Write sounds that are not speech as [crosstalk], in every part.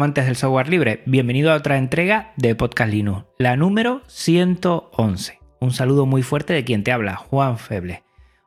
Amantes del software libre, bienvenido a otra entrega de Podcast Linux, la número 111. Un saludo muy fuerte de quien te habla, Juan Feble.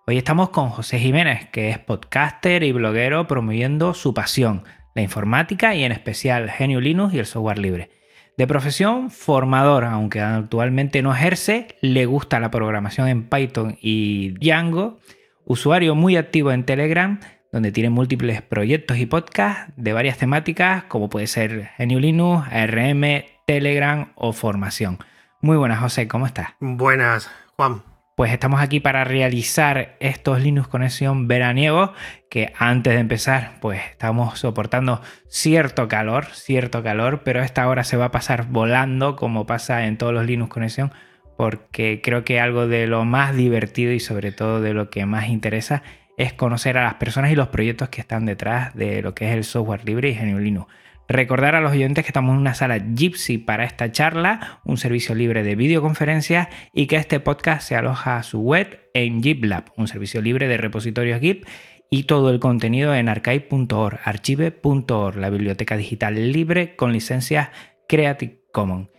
Hoy estamos con José Jiménez, que es podcaster y bloguero promoviendo su pasión, la informática y en especial Genio Linux y el software libre. De profesión, formador, aunque actualmente no ejerce, le gusta la programación en Python y Django, usuario muy activo en Telegram, donde tiene múltiples proyectos y podcasts de varias temáticas, como puede ser GNU Linux, ARM, Telegram o formación. Muy buenas, José, ¿cómo estás? Buenas, Juan. Pues estamos aquí para realizar estos Linux Conexión veraniegos que antes de empezar pues estamos soportando cierto calor, cierto calor, pero esta hora se va a pasar volando como pasa en todos los Linux Conexión porque creo que algo de lo más divertido y sobre todo de lo que más interesa es conocer a las personas y los proyectos que están detrás de lo que es el software libre y GNU Linux. Recordar a los oyentes que estamos en una sala Gypsy para esta charla, un servicio libre de videoconferencias y que este podcast se aloja a su web en GitLab, un servicio libre de repositorios Git y todo el contenido en archive.org, archive.org, la biblioteca digital libre con licencias Creative Commons.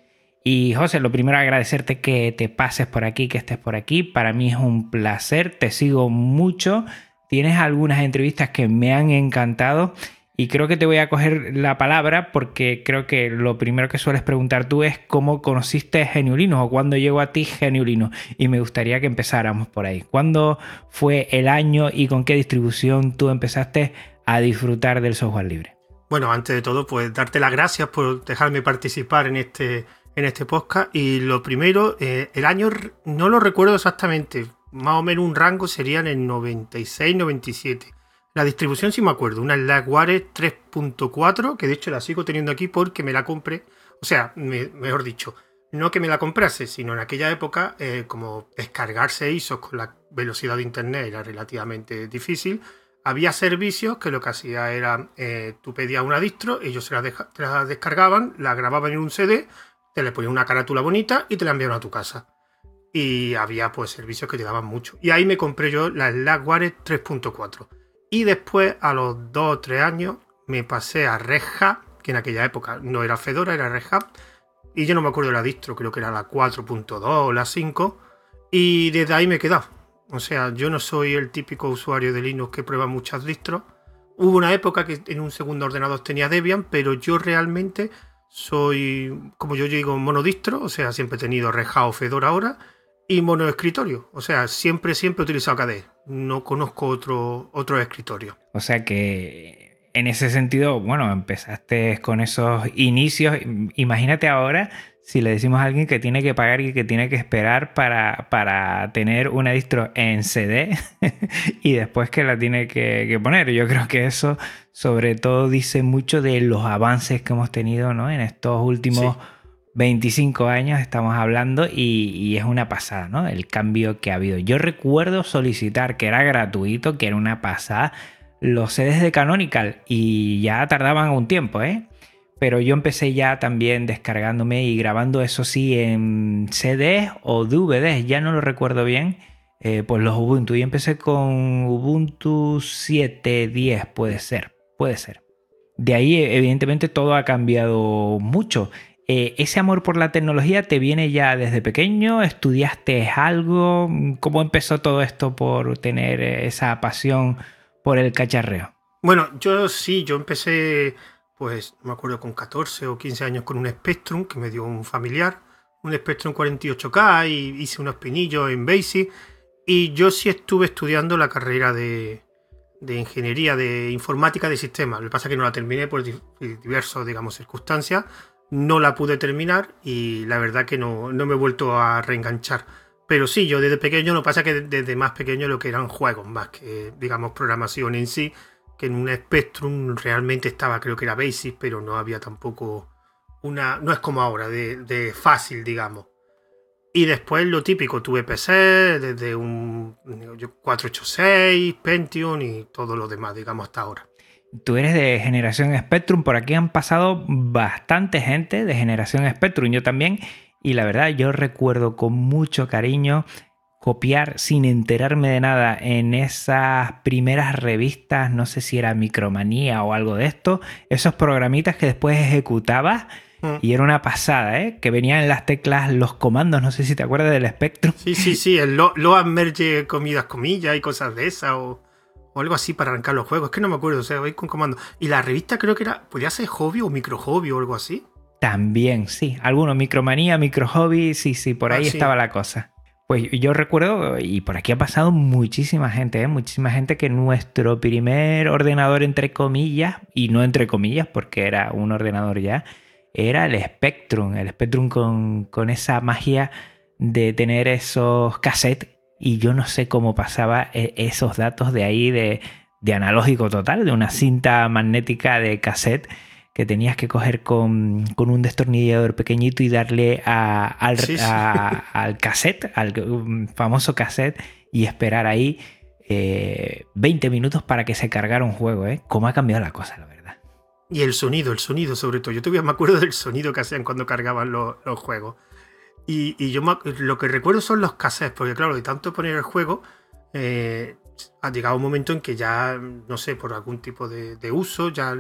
Y José, lo primero agradecerte que te pases por aquí, que estés por aquí. Para mí es un placer, te sigo mucho. Tienes algunas entrevistas que me han encantado y creo que te voy a coger la palabra porque creo que lo primero que sueles preguntar tú es cómo conociste Geniulino o cuándo llegó a ti Geniulino. Y me gustaría que empezáramos por ahí. ¿Cuándo fue el año y con qué distribución tú empezaste a disfrutar del software libre? Bueno, antes de todo, pues darte las gracias por dejarme participar en este en este podcast. Y lo primero, eh, el año no lo recuerdo exactamente, más o menos un rango sería en el 96-97. La distribución sí me acuerdo, una Slackware 3.4, que de hecho la sigo teniendo aquí porque me la compré. O sea, mejor dicho, no que me la comprase, sino en aquella época, eh, como descargarse ISOs con la velocidad de internet era relativamente difícil, había servicios que lo que hacía era, eh, tú pedías una distro, ellos se la, la, descargaban, la grababan en un CD, te le ponían una carátula bonita y te la enviaron a tu casa. Y había pues servicios que te daban mucho. Y ahí me compré yo la Slackware 3.4. Y después, a los 2 o 3 años, me pasé a Red que en aquella época no era Fedora, era Red. Y yo no me acuerdo de la distro, creo que era la 4.2 o la 5. Y desde ahí me he quedado. O sea, yo no soy el típico usuario de Linux que prueba muchas distros. Hubo una época que en un segundo ordenador tenía Debian, pero yo realmente soy, como yo digo, monodistro, o sea, siempre he tenido Reja o Fedora ahora, y monoescritorio, o sea, siempre, siempre he utilizado KDE. No conozco otro, otro escritorio. O sea que en ese sentido, bueno, empezaste con esos inicios. Imagínate ahora si le decimos a alguien que tiene que pagar y que tiene que esperar para, para tener una distro en CD [laughs] y después que la tiene que, poner. Yo creo que eso sobre todo dice mucho de los avances que hemos tenido ¿no? en estos últimos 25 años, estamos hablando, y, y, es una pasada, ¿no? El cambio que ha habido. Yo recuerdo solicitar que era gratuito, que era una pasada, los CDs de Canonical y ya tardaban un tiempo, ¿eh? Pero yo empecé ya también descargándome y grabando eso sí en CDs o DVDs, ya no lo recuerdo bien, eh, pues los Ubuntu. Y empecé con Ubuntu 7.10, puede ser, puede ser. De ahí evidentemente todo ha cambiado mucho. Eh, ¿Ese amor por la tecnología te viene ya desde pequeño? ¿Estudiaste algo? ¿Cómo empezó todo esto por tener esa pasión por el cacharreo? Bueno, yo sí, yo empecé pues me acuerdo con 14 o 15 años con un Spectrum que me dio un familiar, un Spectrum 48K y hice unos pinillos en BASIC y yo sí estuve estudiando la carrera de, ingeniería de informática de sistemas. Lo que pasa es que no la terminé por diversas, digamos, circunstancias. no la pude terminar y la verdad que no, no me he vuelto a reenganchar. Pero sí, yo desde pequeño, lo pasa que desde más pequeño lo que eran juegos, más que, digamos, programación en sí, que en un Spectrum realmente estaba, creo que era Basic, pero no había tampoco una. No es como ahora, de, fácil, digamos. Y después lo típico, tuve PC desde un 486, Pentium y todo lo demás, digamos, hasta ahora. Tú eres de generación Spectrum, por aquí han pasado bastante gente de generación Spectrum, yo también, y la verdad yo recuerdo con mucho cariño copiar sin enterarme de nada en esas primeras revistas, no sé si era Micromanía o algo de esto, esos programitas que después ejecutabas mm. y era una pasada, ¿eh? Que venían en las teclas los comandos, no sé si te acuerdas del Spectrum. Sí, sí, sí, el lo, lo merge comidas comillas y cosas de esas o, algo así para arrancar los juegos, es que no me acuerdo, o sea, voy con comandos. Y la revista creo que era, podía ser hobby o micro hobby o algo así. También, sí, algunos micromanía, micro hobby, sí, sí, por ah, ahí estaba la cosa. Pues yo recuerdo, y por aquí ha pasado muchísima gente, ¿eh? muchísima gente que nuestro primer ordenador, entre comillas, y no entre comillas, porque era un ordenador ya, era el Spectrum, el Spectrum con, con esa magia de tener esos cassettes, y yo no sé cómo pasaba e, esos datos de ahí de, de analógico total, de una cinta magnética de cassette que tenías que coger con, un destornillador pequeñito y darle al, al cassette, al famoso cassette, y esperar ahí 20 eh, minutos para que se cargara un juego. ¿eh? ¿Cómo ha cambiado la cosa, la verdad? Y el sonido, el sonido sobre todo. Yo todavía me acuerdo del sonido que hacían cuando cargaban los, juegos. Y, yo lo que recuerdo son los cassettes, porque claro, de tanto poner el juego, eh, ha llegado un momento en que ya, no sé, por algún tipo de, uso, ya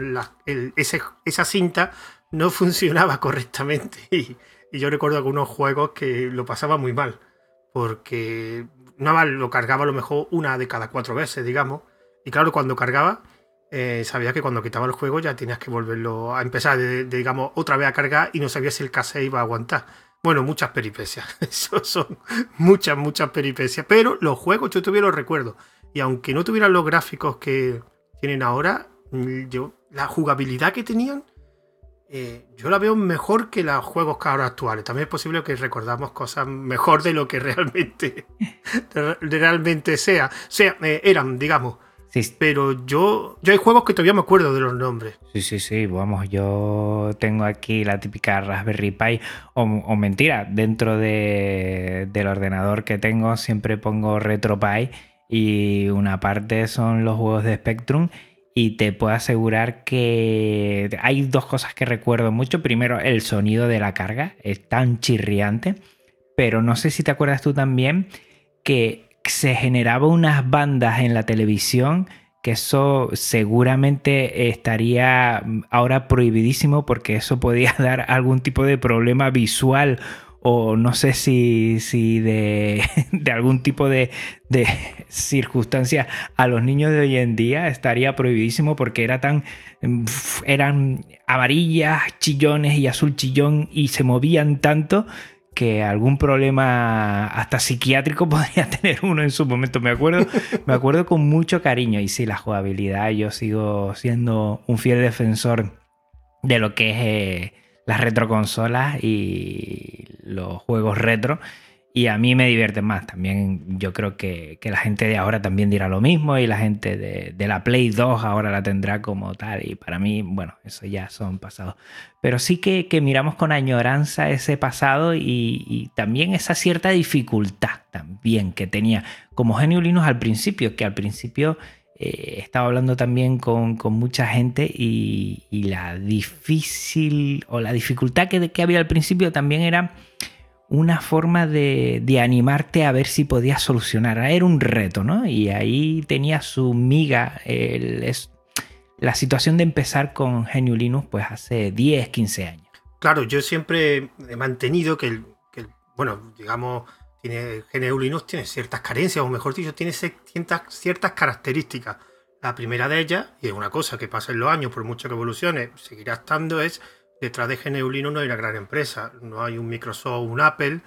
esa cinta no [laughs] funcionaba correctamente. Y, yo recuerdo algunos juegos que lo pasaba muy mal, porque nada más lo cargaba a lo mejor una de cada cuatro veces, digamos. Y claro, cuando cargaba, eh, sabía que cuando quitaba el juego ya tenías que volverlo a empezar, digamos, otra vez a cargar y no sabía si el cassette iba a aguantar. Bueno, muchas peripecias. [laughs] Eso son muchas, muchas peripecias. Pero los juegos yo todavía los recuerdo. Y aunque no tuvieran los gráficos que tienen ahora, mm, yo, la jugabilidad que tenían, eh, yo la veo mejor que los juegos que ahora actuales. También es posible que recordamos cosas mejor de lo que realmente, [laughs] realmente sea. Sea, eh, eran, digamos. Pero yo, yo hay juegos que todavía me acuerdo de los nombres. Sí, sí, sí. Vamos, yo tengo aquí la típica Raspberry Pi. O, mentira, dentro de, del ordenador que tengo siempre pongo RetroPie y una parte son los juegos de Spectrum y te puedo asegurar que hay dos cosas que recuerdo mucho. Primero, el sonido de la carga es tan chirriante, pero no sé si te acuerdas tú también que se generaba unas bandas en la televisión que eso seguramente estaría ahora prohibidísimo porque eso podía [laughs] dar algún tipo de problema visual o no sé si, si [laughs] de, algún tipo de, de, circunstancia a los niños de hoy en día estaría prohibidísimo porque era tan, eran amarillas, chillones y azul chillón y se movían tanto que algún problema hasta psiquiátrico [laughs] podría tener uno en su momento. Me acuerdo, me acuerdo con mucho cariño y sí, la jugabilidad, yo sigo siendo un fiel defensor de lo que es... Eh, las retroconsolas y los juegos retro. Y a mí me divierte más. También yo creo que, la gente de ahora también dirá lo mismo y la gente de, la Play 2 ahora la tendrá como tal. Y para mí, bueno, eso ya son pasados. Pero sí que, miramos con añoranza ese pasado y, también esa cierta dificultad también que tenía como Genio Linux al principio, que al principio eh, estaba hablando también con, mucha gente y, la difícil o la dificultad que, que, había al principio también era una forma de, animarte a ver si podías solucionar. Era un reto, ¿no? Y ahí tenía su miga la situación de empezar con Genio Linux pues hace 10, 15 años. Claro, yo siempre he mantenido que, que bueno, digamos tiene, GNU Linux tiene ciertas carencias, o mejor dicho, tiene ciertas, ciertas características. La primera de ellas, y es una cosa que pasa en los años, por mucho que evolucione, seguirá estando, es detrás de GNU Linux no hay una gran empresa, no hay un Microsoft un Apple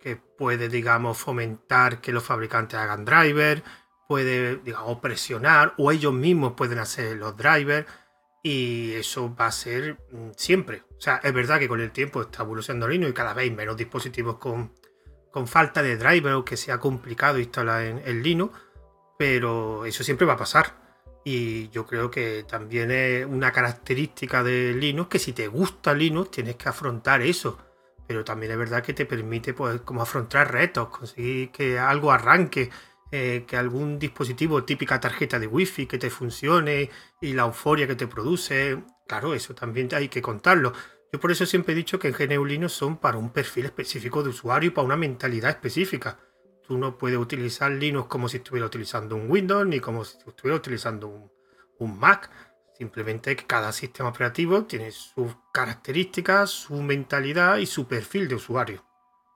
que puede, digamos, fomentar que los fabricantes hagan drivers, puede, digamos, presionar, o ellos mismos pueden hacer los drivers. Y eso va a ser mm, siempre. O sea, es verdad que con el tiempo está evolucionando Linux y cada vez menos dispositivos con, con falta de driver o que sea complicado instalar en, en Linux, pero eso siempre va a pasar. Y yo creo que también es una característica de Linux que si te gusta Linux tienes que afrontar eso. Pero también es verdad que te permite pues, como afrontar retos, conseguir que algo arranque, eh, que algún dispositivo, típica tarjeta de wifi que te funcione y la euforia que te produce. Claro, eso también hay que contarlo. Yo por eso siempre he dicho que en GNU Linux son para un perfil específico de usuario y para una mentalidad específica. Tú no puedes utilizar Linux como si estuviera utilizando un Windows ni como si estuviera utilizando un, Mac. Simplemente que cada sistema operativo tiene sus características, su mentalidad y su perfil de usuario.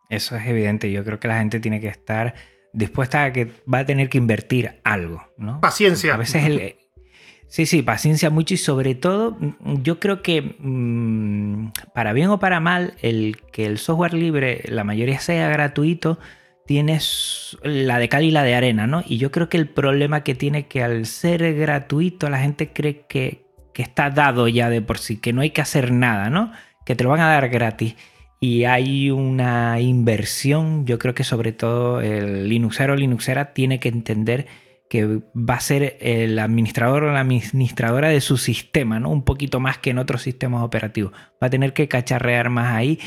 Eso es evidente. Yo creo que la gente tiene que estar dispuesta a que va a tener que invertir algo, ¿no? Paciencia. A veces el, Sí, sí, paciencia mucho y sobre todo yo creo que mm, para bien o para mal el que el software libre la mayoría sea gratuito tienes la de cal y la de arena, ¿no? Y yo creo que el problema que tiene que al ser gratuito la gente cree que, está dado ya de por sí, que no hay que hacer nada, ¿no? Que te lo van a dar gratis. Y hay una inversión, yo creo que sobre todo el Linuxero o Linuxera tiene que entender que va a ser el administrador o la administradora de su sistema, ¿no? Un poquito más que en otros sistemas operativos. Va a tener que cacharrear más ahí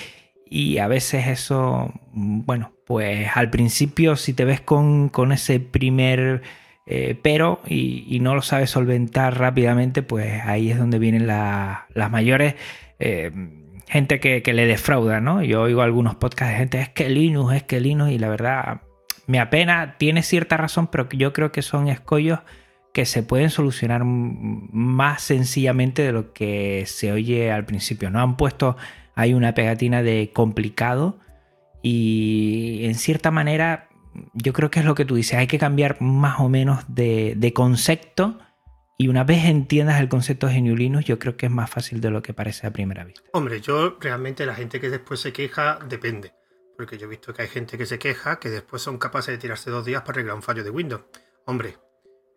y a veces eso, bueno, pues al principio si te ves con, ese primer eh, pero y, no lo sabes solventar rápidamente, pues ahí es donde vienen las mayores... Eh, gente que, le defrauda, ¿no? Yo oigo algunos podcasts de gente, es que Linux, es que Linux, y la verdad me apena, tiene cierta razón, pero yo creo que son escollos que se pueden solucionar más sencillamente de lo que se oye al principio. No han puesto hay una pegatina de complicado y en cierta manera yo creo que es lo que tú dices, hay que cambiar más o menos de, concepto y una vez entiendas el concepto de Linux yo creo que es más fácil de lo que parece a primera vista. Hombre, yo realmente la gente que después se queja depende, porque yo he visto que hay gente que se queja que después son capaces de tirarse dos días para arreglar un fallo de Windows. Hombre,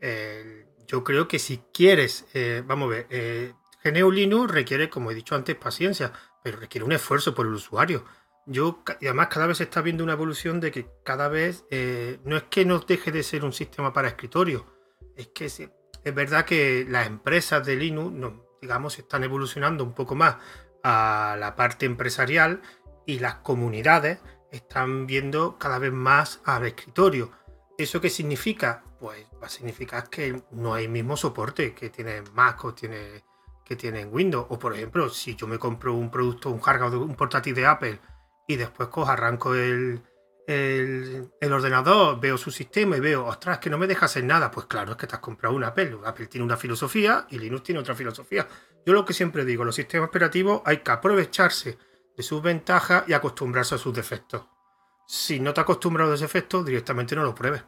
eh, yo creo que si quieres, eh, vamos a ver, eh, GNU Linux requiere, como he dicho antes, paciencia, pero requiere un esfuerzo por el usuario. Yo, y además cada vez se está viendo una evolución de que cada vez eh, no es que no deje de ser un sistema para escritorio, es que es verdad que las empresas de Linux, digamos, están evolucionando un poco más a la parte empresarial y las comunidades están viendo cada vez más al escritorio. ¿Eso qué significa? Pues va a significar que no hay mismo soporte que tiene Mac o tiene que tienen Windows. O por ejemplo, si yo me compro un producto, un hardware, un portátil de Apple y después cojo, arranco el, el, ordenador, veo su sistema y veo, ostras, que no me deja hacer nada. Pues claro, es que te has comprado un Apple. Apple tiene una filosofía y Linux tiene otra filosofía. Yo lo que siempre digo, los sistemas operativos hay que aprovecharse de sus ventajas y acostumbrarse a sus defectos. Si no te acostumbrado a ese efectos, directamente no lo pruebes.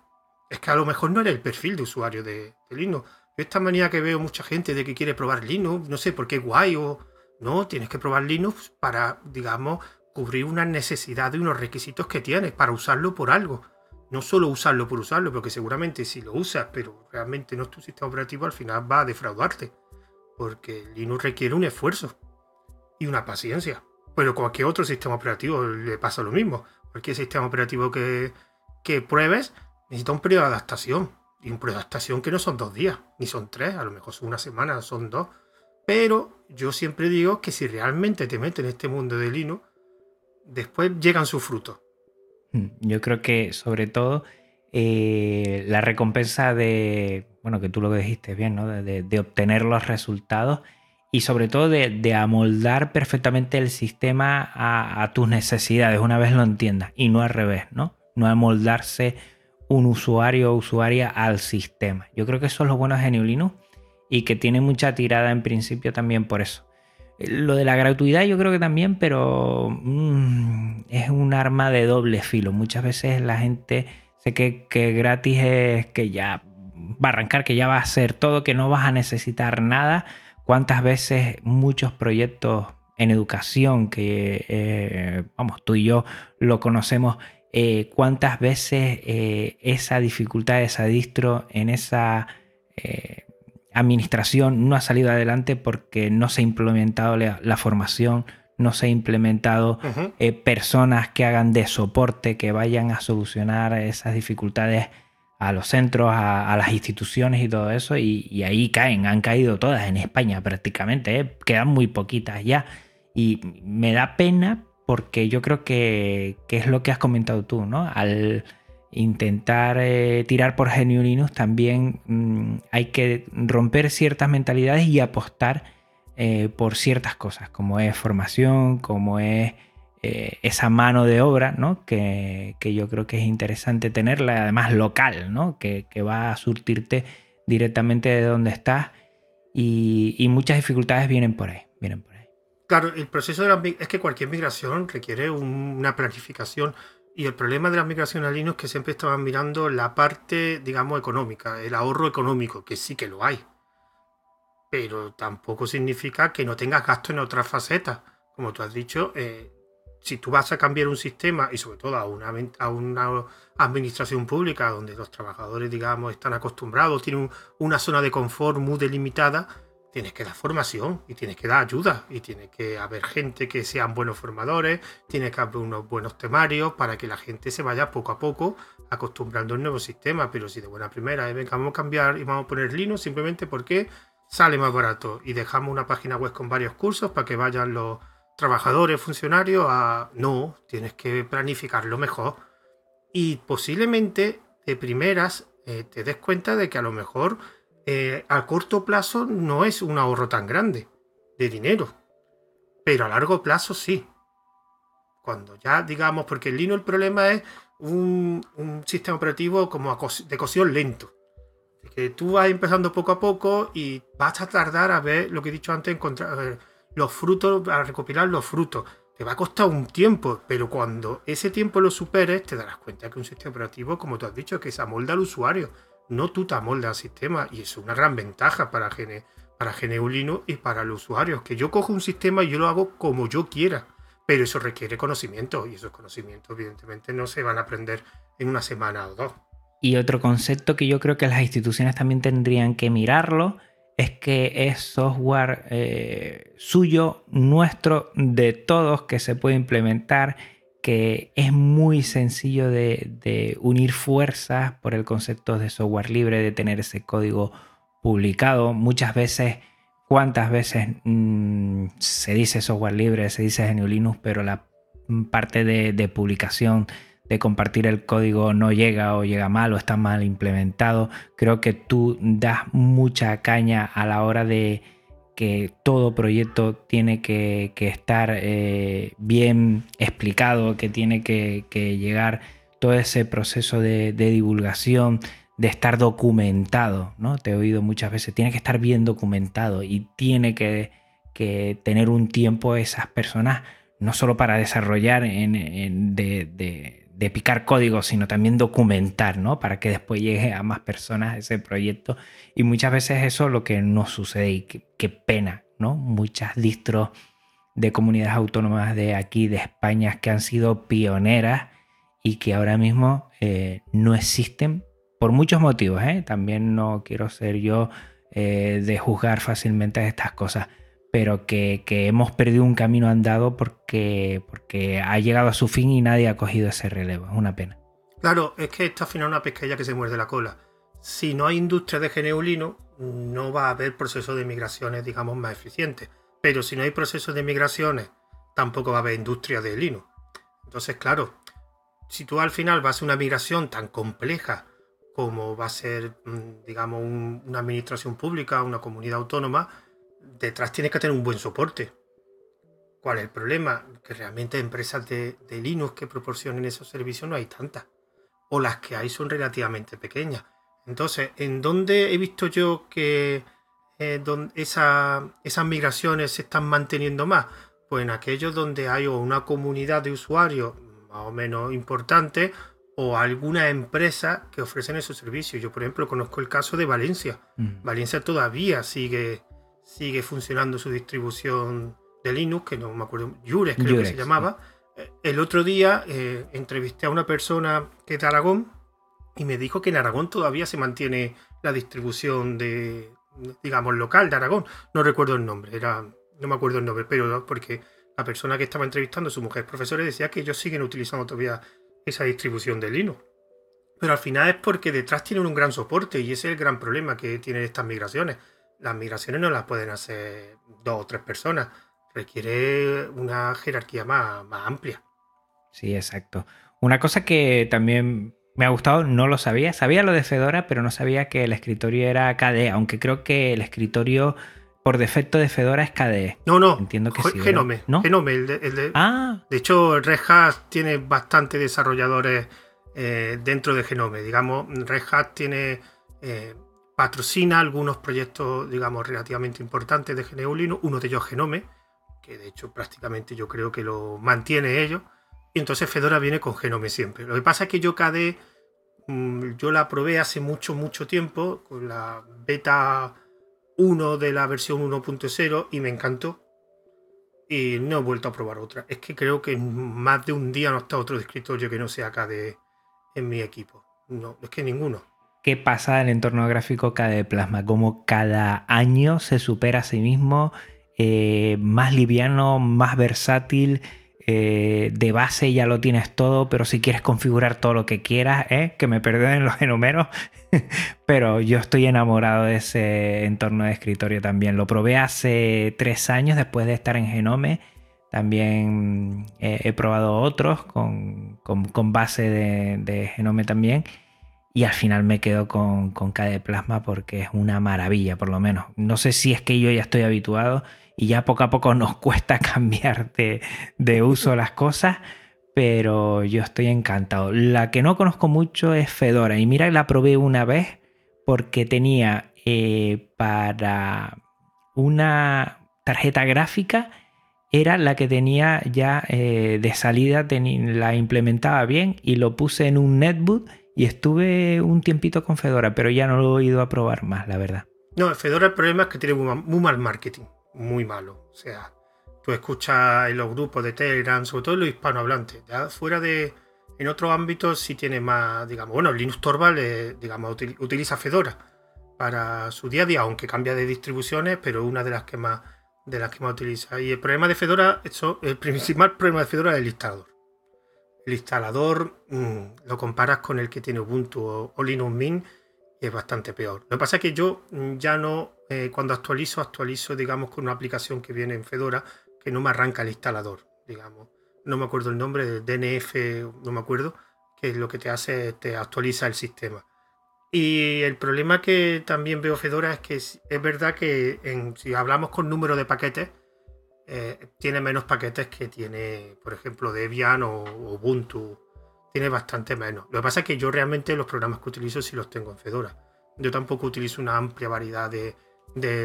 Es que a lo mejor no eres el perfil de usuario de, de Linux esta manía que veo mucha gente de que quiere probar Linux, no sé por qué guay o no, tienes que probar Linux para, digamos, cubrir una necesidad y unos requisitos que tienes para usarlo por algo. No solo usarlo por usarlo, porque seguramente si lo usas, pero realmente no es tu sistema operativo, al final va a defraudarte. Porque Linux requiere un esfuerzo y una paciencia. Pero cualquier otro sistema operativo le pasa lo mismo. Cualquier sistema operativo que, que pruebes necesita un periodo de adaptación y un estación que no son dos días, ni son tres, a lo mejor son una semana, son dos. Pero yo siempre digo que si realmente te metes en este mundo de Linux, después llegan sus frutos. Mm, yo creo que sobre todo eh, la recompensa de, bueno, que tú lo dijiste bien, ¿no? De, obtener los resultados y sobre todo de, amoldar perfectamente el sistema a, tus necesidades una vez lo entiendas y no al revés, ¿no? No amoldarse un usuario o usuaria al sistema. Yo creo que eso es lo bueno de GNU Linux y que tiene mucha tirada en principio también por eso. Lo de la gratuidad yo creo que también, pero mm, es un arma de doble filo. Muchas veces la gente sé que, que gratis es que ya va a arrancar, que ya va a hacer todo, que no vas a necesitar nada. ¿Cuántas veces muchos proyectos en educación que, eh, vamos, tú y yo lo conocemos, eh, cuántas veces eh, esa dificultad esa distro en esa administración no ha salido adelante porque no se ha implementado la, formación, no se ha implementado eh, personas que hagan de soporte, que vayan a solucionar esas dificultades a los centros, a, las instituciones y todo eso, y, ahí caen, han caído todas en España prácticamente, ¿eh? quedan muy poquitas ya. Y me da pena porque yo creo que, es lo que has comentado tú, ¿no? Al intentar eh, tirar por Genio también mm, hay que romper ciertas mentalidades y apostar eh, por ciertas cosas, como es formación, como es eh, esa mano de obra, ¿no? Que, yo creo que es interesante tenerla, además local, ¿no? Que, va a surtirte directamente de donde estás y, muchas dificultades vienen por ahí, vienen por ahí. Claro, el proceso es que cualquier migración requiere una planificación y el problema de la migración a Linux es que siempre estaban mirando la parte, digamos, económica, el ahorro económico, que sí que lo hay. Pero tampoco significa que no tengas gasto en otras facetas. Como tú has dicho, eh, si tú vas a cambiar un sistema y sobre todo a una, a una administración pública donde los trabajadores, digamos, están acostumbrados, tienen una zona de confort muy delimitada, tienes que dar formación y tienes que dar ayuda y tiene que haber gente que sean buenos formadores, tiene que haber unos buenos temarios para que la gente se vaya poco a poco acostumbrando al nuevo sistema. Pero si de buena primera, eh, vamos a cambiar y vamos a poner Linux simplemente porque sale más barato y dejamos una página web con varios cursos para que vayan los trabajadores, funcionarios, a no, tienes que planificarlo mejor. Y posiblemente de primeras eh, te des cuenta de que a lo mejor eh, a corto plazo no es un ahorro tan grande de dinero, pero a largo plazo sí. Cuando ya digamos, porque el Linux el problema es un, sistema operativo como de cocción lento. Que tú vas empezando poco a poco y vas a tardar a ver lo que he dicho antes, encontrar los frutos, a recopilar los frutos. Te va a costar un tiempo, pero cuando ese tiempo lo superes, te darás cuenta que un sistema operativo, como tú has dicho, que se amolda al usuario, no amoldas al sistema. Y es una gran ventaja para, Gene, para y para los usuarios, que yo cojo un sistema y yo lo hago como yo quiera. Pero eso requiere conocimiento y esos conocimientos evidentemente no se van a aprender en una semana o dos. Y otro concepto que yo creo que las instituciones también tendrían que mirarlo es que es software eh, suyo, nuestro, de todos, que se puede implementar, que es muy sencillo de, unir fuerzas por el concepto de software libre, de tener ese código publicado. Muchas veces, cuántas veces mm, se dice software libre, se dice GNU Linux, pero la parte de publicación de compartir el código no llega o llega mal o está mal implementado. Creo que tú das mucha caña a la hora de que todo proyecto tiene que, estar eh, bien explicado, que tiene que, llegar todo ese proceso de, divulgación, de estar documentado, ¿no? Te he oído muchas veces, tiene que estar bien documentado y tiene que, tener un tiempo esas personas, no solo para desarrollar en, de picar código, sino también documentar, ¿no? Para que después llegue a más personas ese proyecto. Y muchas veces eso es lo que no sucede y qué, pena, ¿no? Muchas distros de comunidades autónomas de aquí, de España, que han sido pioneras y que ahora mismo eh, no existen por muchos motivos. ¿eh? También no quiero ser yo eh, de juzgar fácilmente estas cosas pero que, hemos perdido un camino andado porque, porque ha llegado a su fin y nadie ha cogido ese relevo. Es una pena. Claro, es que esta al final una pesqueña que se muerde la cola. Si no hay industria de geneulino, no va a haber proceso de migraciones, digamos, más eficientes. Pero si no hay procesos de migraciones, tampoco va a haber industria de lino. Entonces, claro, si tú al final vas a una migración tan compleja como va a ser, mm, digamos, una administración pública, una comunidad autónoma, detrás tienes que tener un buen soporte. ¿Cuál es el problema? Que realmente empresas de, Linux que proporcionen esos servicios no hay tantas. O las que hay son relativamente pequeñas. Entonces, ¿en dónde he visto yo que eh, esas migraciones se están manteniendo más? Pues en aquellos donde hay una comunidad de usuarios más o menos importante o alguna empresa que ofrecen esos servicios. Yo, por ejemplo, conozco el caso de Valencia. Mm. Valencia todavía sigue sigue funcionando su distribución de Linux, que no me acuerdo, Jurex creo que se llamaba. Eh, el otro día eh, entrevisté a una persona que es de Aragón y me dijo que en Aragón todavía se mantiene la distribución de, digamos, local de Aragón. No recuerdo el nombre, era, no me acuerdo el nombre, pero porque la persona que estaba entrevistando, su mujer profesora, decía que ellos siguen utilizando todavía esa distribución de Linux. Pero al final es porque detrás tienen un gran soporte y ese es el gran problema que tienen estas migraciones. Las migraciones no las pueden hacer dos o tres personas, requiere una jerarquía más, más amplia. Sí, exacto. Una cosa que también me ha gustado, no lo sabía. Sabía lo de Fedora, pero no sabía que el escritorio era KDE, aunque creo que el escritorio por defecto de Fedora es KDE. No, no. Entiendo que sí. Genome. ¿No? Genome. El de, el de- Ah, de hecho, Red Hat tiene bastante desarrolladores eh, dentro de Genome. Digamos, Red Hat tiene eh, patrocina algunos proyectos, digamos, relativamente importantes de GNU Linux. Uno de ellos Genome, que de hecho prácticamente yo creo que lo mantiene ellos. Y entonces Fedora viene con Genome siempre. Lo que pasa es que yo KDE, mm, yo la probé hace mucho, mucho tiempo, con la beta 1 de la versión 1.0 y me encantó. Y no he vuelto a probar otra. Es que creo que más de un día no está otro escritorio que no sea KDE en mi equipo. No, es que ninguno. ¿Qué pasa en el entorno gráfico KDE Plasma? Como cada año se supera a sí mismo, eh, más liviano, más versátil. eh, de base ya lo tienes todo, pero si quieres configurar todo lo que quieras, ¿eh? que me perdonen los enumeros, [laughs] pero yo estoy enamorado de ese entorno de escritorio también. Lo probé hace tres años después de estar en Genome. También he probado otros con, con- con base de, de Genome también. Y al final me quedo con, con KDE Plasma porque es una maravilla, por lo menos. No sé si es que yo ya estoy habituado y ya poco a poco nos [laughs] cuesta cambiar de, de uso las cosas, pero yo estoy encantado. La que no conozco mucho es Fedora y mira, la probé una vez porque tenía eh, para una tarjeta gráfica, era la que tenía ya eh, de salida, la implementaba bien y lo puse en un netbook y estuve un tiempito con Fedora, pero ya no lo he ido a probar más, la verdad. No, Fedora el problema es que tiene muy, mal- marketing. Muy malo. O sea, tú escuchas en los grupos de Telegram, sobre todo en los hispanohablantes. Ya fuera de. En otros ámbitos sí tiene más, digamos, bueno, Linux Torvald, eh, digamos, util- utiliza Fedora para su día a día, aunque cambia de distribuciones, pero es una de las que más de las que más utiliza. Y el problema de Fedora, eso, el principal [laughs] problema de Fedora es el instalador. El instalador mm, lo comparas con el que tiene Ubuntu o, Linux Mint y es bastante peor. Lo que pasa es que yo mm, ya no, eh, cuando actualizo, actualizo, digamos, con una aplicación que viene en Fedora que no me arranca el instalador, digamos. No me acuerdo el nombre, del DNF, no me acuerdo, que lo que te hace es te actualiza el sistema. Y el problema que también veo Fedora es que es es verdad que en- si hablamos con número de paquetes, eh, tiene menos paquetes que tiene, por ejemplo, Debian o Ubuntu. Tiene bastante menos. Lo que pasa es que yo realmente los programas que utilizo sí los tengo en Fedora. Yo tampoco utilizo una amplia variedad de,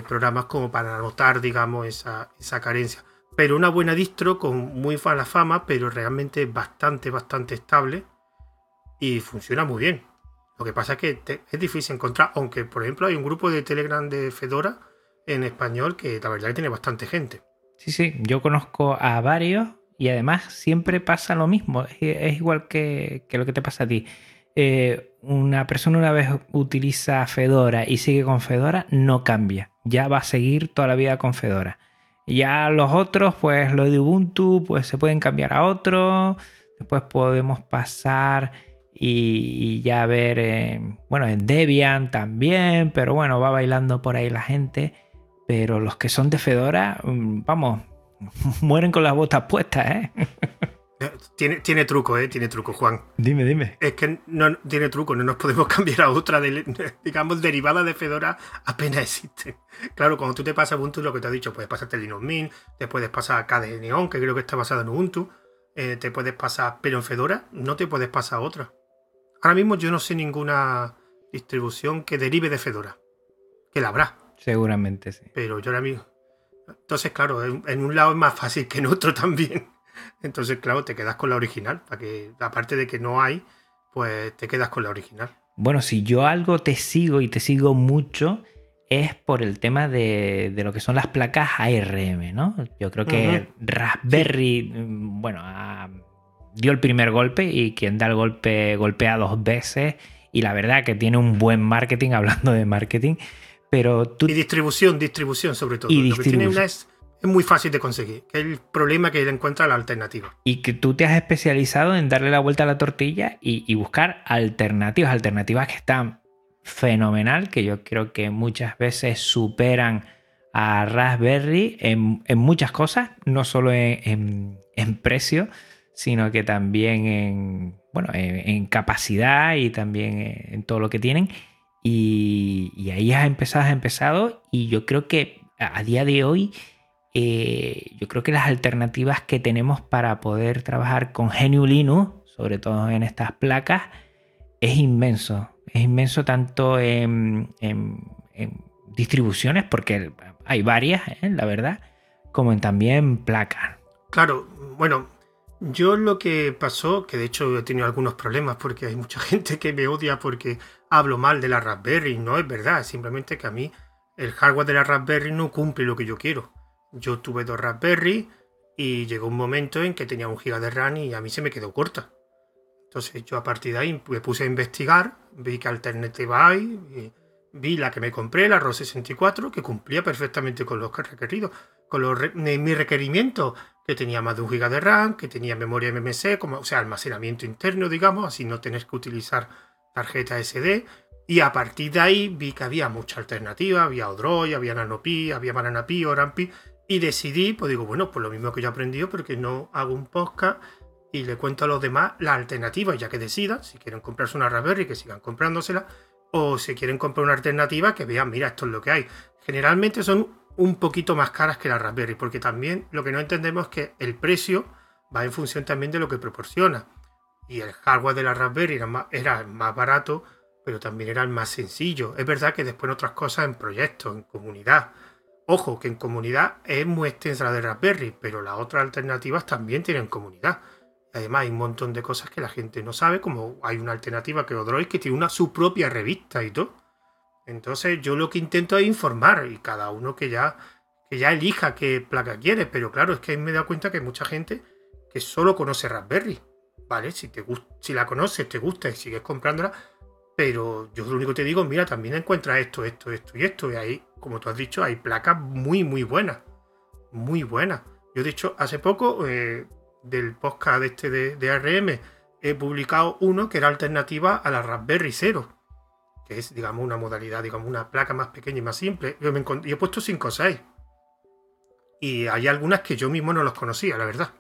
programas como para anotar, digamos, esa, esa carencia. Pero una buena distro con muy mala fama, pero realmente bastante, bastante estable y funciona muy bien. Lo que pasa es que es difícil encontrar, aunque por ejemplo hay un grupo de Telegram de Fedora en español que la verdad que tiene bastante gente. Sí, sí, yo conozco a varios y además siempre pasa lo mismo. Es, igual que, que lo que te pasa a ti. Eh, una persona una vez utiliza Fedora y sigue con Fedora, no cambia. Ya va a seguir toda la vida con Fedora. Ya los otros, pues lo de Ubuntu, pues se pueden cambiar a otro. Después podemos pasar y, y ya ver, eh, bueno, en Debian también, pero bueno, va bailando por ahí la gente. Pero los que son de Fedora, mm, vamos, [laughs] mueren con las botas puestas, ¿eh? Eh, [laughs] Tiene, tiene truco, ¿eh? Tiene truco, Juan. Dime, dime. Es que no tiene truco, no nos podemos [laughs] cambiar a otra, de- digamos, derivada de Fedora, apenas existe. Claro, cuando tú te pasas Ubuntu, lo que te he dicho, puedes pasarte Linux Mint, te puedes pasar KDE Neon, que creo que está basado en Ubuntu, eh, te puedes pasar, pero en Fedora no te puedes pasar a otra. Ahora mismo yo no sé ninguna distribución que derive de Fedora, que la habrá, Seguramente sí. pero yo ahora mismo... Entonces, claro, en, en un lado es más fácil que en otro [laughs] también. Entonces, claro, te quedas con la original, para que, aparte de que no hay, pues te quedas con la original. Bueno, si yo algo te sigo y te sigo mucho, es por el tema de, de lo que son las placas ARM, ¿no? Yo creo que Raspberry, mm, bueno, ah, dio el primer golpe y quien da el golpe golpea dos veces. Y la verdad que tiene un buen marketing, [laughs] hablando de marketing. Pero tú... Y distribución, distribución sobre todo. Y Lo que tiene distribución. es, es muy fácil de conseguir, el problema que encuentra la alternativa. Y que tú te has especializado en darle la vuelta a la tortilla y, y buscar alternativas, alternativas que están fenomenal, que yo creo que muchas veces superan a Raspberry en, en muchas cosas, no solo en, en- en precio, sino que también en, bueno, en, capacidad y también en todo lo que tienen. Y, ahí has empezado, has empezado, y yo creo que a día de hoy eh, yo creo que las alternativas que tenemos para poder trabajar con GNU Linux, sobre todo en estas placas, es inmenso. Es inmenso tanto en distribuciones, porque hay varias, ¿eh? la verdad, como en también placas. Claro, bueno, yo lo que pasó, que de hecho he tenido algunos problemas porque hay mucha [laughs] gente que me odia porque hablo mal de la Raspberry, no es verdad, simplemente que a mí el hardware de la Raspberry no cumple lo que yo quiero. Yo tuve dos Raspberry y llegó un momento en que tenía un giga de RAM y a mí se me quedó corta. Entonces yo a partir de ahí me puse a investigar, vi qué alternativa hay, y vi la que me compré, la ROS 64, que cumplía perfectamente con los requeridos, con los re- de mi requerimiento, que tenía más de un giga de RAM, que tenía memoria MMC, como, o sea, almacenamiento interno, digamos, así no tener que utilizar tarjeta SD. Y a partir de ahí vi que había mucha alternativa, había Odroid, había NanoPi, había BananaPi, Orampi, y decidí, pues digo, bueno, pues lo mismo que yo he aprendido, porque no hago un podcast y le cuento a los demás la alternativa, ya que decidan, si quieren comprarse una Raspberry, que sigan comprándosela, o si quieren comprar una alternativa, que vean, mira, esto es lo que hay. Generalmente son un poquito más caras que la Raspberry, porque también lo que no entendemos es que el precio va en función también de lo que proporciona. Y el hardware de la Raspberry era más, más barato, pero también era el más sencillo. Es verdad que después en otras cosas, en proyectos, en comunidad. Ojo, que en comunidad es muy extensa la de Raspberry, pero las otras alternativas también tienen comunidad. Además, hay un montón de cosas que la gente no sabe, como hay una alternativa que Odroid que tiene una su propia revista y todo. Entonces, yo lo que intento es informar y cada uno que ya, que ya elija qué placa quiere. Pero claro, es que ahí me he dado cuenta que hay mucha gente que solo conoce Raspberry. ¿Vale? Si, te si la conoces, te gusta y sigues comprándola. Pero yo lo único que te digo, mira, también encuentras esto, esto, esto y esto. Y ahí, como tú has dicho, hay placas muy, muy buenas. Muy buenas. Yo, de hecho, hace poco, eh, del podcast este de, ARM, he publicado uno que era alternativa a la Raspberry Zero. Que es, digamos, una modalidad, digamos, una placa más pequeña y más simple. Yo he puesto 5 o 6. Y hay algunas que yo mismo no los conocía, la verdad.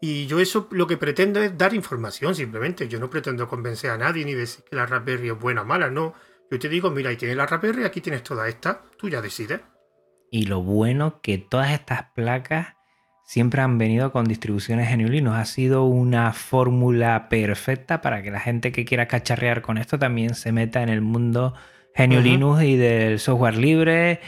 Y yo eso lo que pretendo es dar información simplemente. Yo no pretendo convencer a nadie ni decir que la Raspberry es buena o mala, no. Yo te digo, mira, ahí tienes la Raspberry, aquí tienes toda esta, tú ya decides. Y lo bueno que todas estas placas siempre han venido con distribuciones GNU Linux. Ha sido una fórmula perfecta para que la gente que quiera cacharrear con esto también se meta en el mundo GNU Ujú. Linux y del software libre,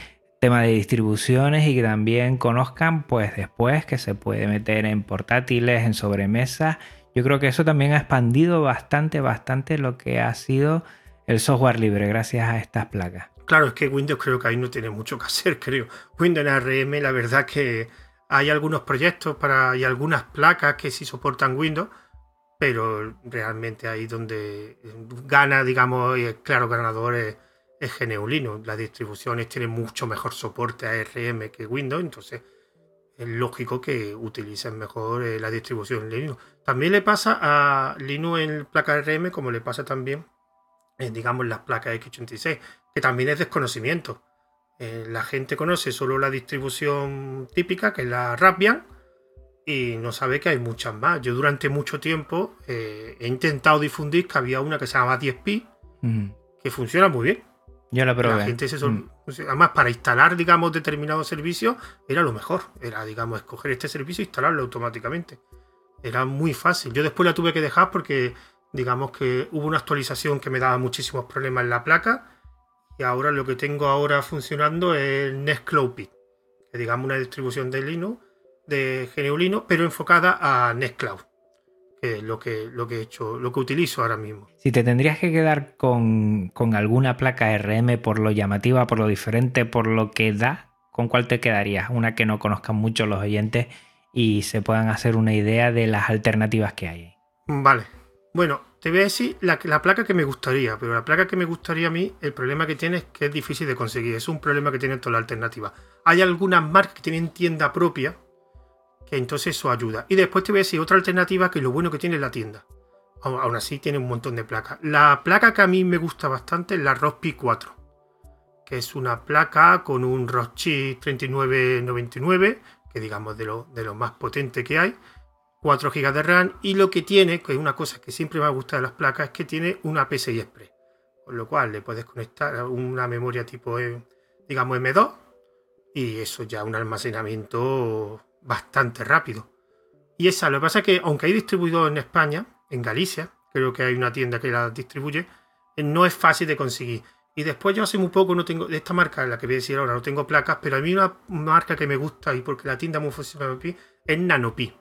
tema de distribuciones y que también conozcan pues después que se puede meter en portátiles, en sobremesas. Yo creo que eso también ha expandido bastante, bastante lo que ha sido el software libre gracias a estas placas. Claro, es que Windows creo que ahí no tiene mucho que hacer, [laughs] creo. Windows ARM, la verdad que hay algunos proyectos para y algunas placas que sí soportan Windows, pero realmente ahí donde gana, digamos, y es claro ganador es, es GNU Linux. Las distribuciones tienen mucho mejor soporte a ARM que Windows, entonces es lógico que utilicen mejor eh, la distribución Linux. También le pasa a Linux en placa ARM como le pasa también en, digamos, las placas X86, que también es desconocimiento. Eh, la gente conoce solo la distribución típica, que es la Raspbian, y no sabe que hay muchas más. Yo durante mucho tiempo eh, he intentado difundir que había una que se llama 10pi, Mm. que funciona muy bien. Yo la La probé. gente se Mm. Además, para instalar, digamos, determinados servicios, era lo mejor. Era, digamos, escoger este servicio e instalarlo automáticamente. Era muy fácil. Yo después la tuve que dejar porque, digamos, que hubo una actualización que me daba muchísimos problemas en la placa. Y ahora lo que tengo ahora funcionando es Nextcloud-Pit, que digamos una distribución de Linux, de GNU Linux, pero enfocada a Nextcloud, es lo que, lo que he hecho, lo que utilizo ahora mismo. Si te tendrías que quedar con, con alguna placa RM por lo llamativa, por lo diferente, por lo que da, ¿con cuál te quedarías? Una que no conozcan mucho los oyentes y se puedan hacer una idea de las alternativas que hay. Vale. Bueno, te voy a decir la, la, placa que me gustaría, pero la placa que me gustaría a mí, el problema que tiene es que es difícil de conseguir. Es un problema que tienen todas las alternativas. Hay algunas marcas que tienen tienda propia, entonces eso ayuda. Y después te voy a decir otra alternativa que lo bueno que tiene la tienda. Aún así tiene un montón de placas. La placa que a mí me gusta bastante es la Rospi 4, que es una placa con un Roshi 3999, que digamos de lo, de lo más potente que hay 4 GB de RAM y lo que tiene, que es una cosa que siempre me ha gustado de las placas, es que tiene una PCI Express, con lo cual le puedes conectar una memoria tipo, eh, digamos, M2 y eso ya un almacenamiento bastante rápido. Y esa, lo que pasa es que aunque hay distribuido en España, en Galicia, creo que hay una tienda que la distribuye, eh, no es fácil de conseguir. Y después yo hace muy poco no tengo, de esta marca, la que voy a decir ahora, no tengo placas, pero a mí una marca que me gusta y porque la tienda muy funciona es Nanopi.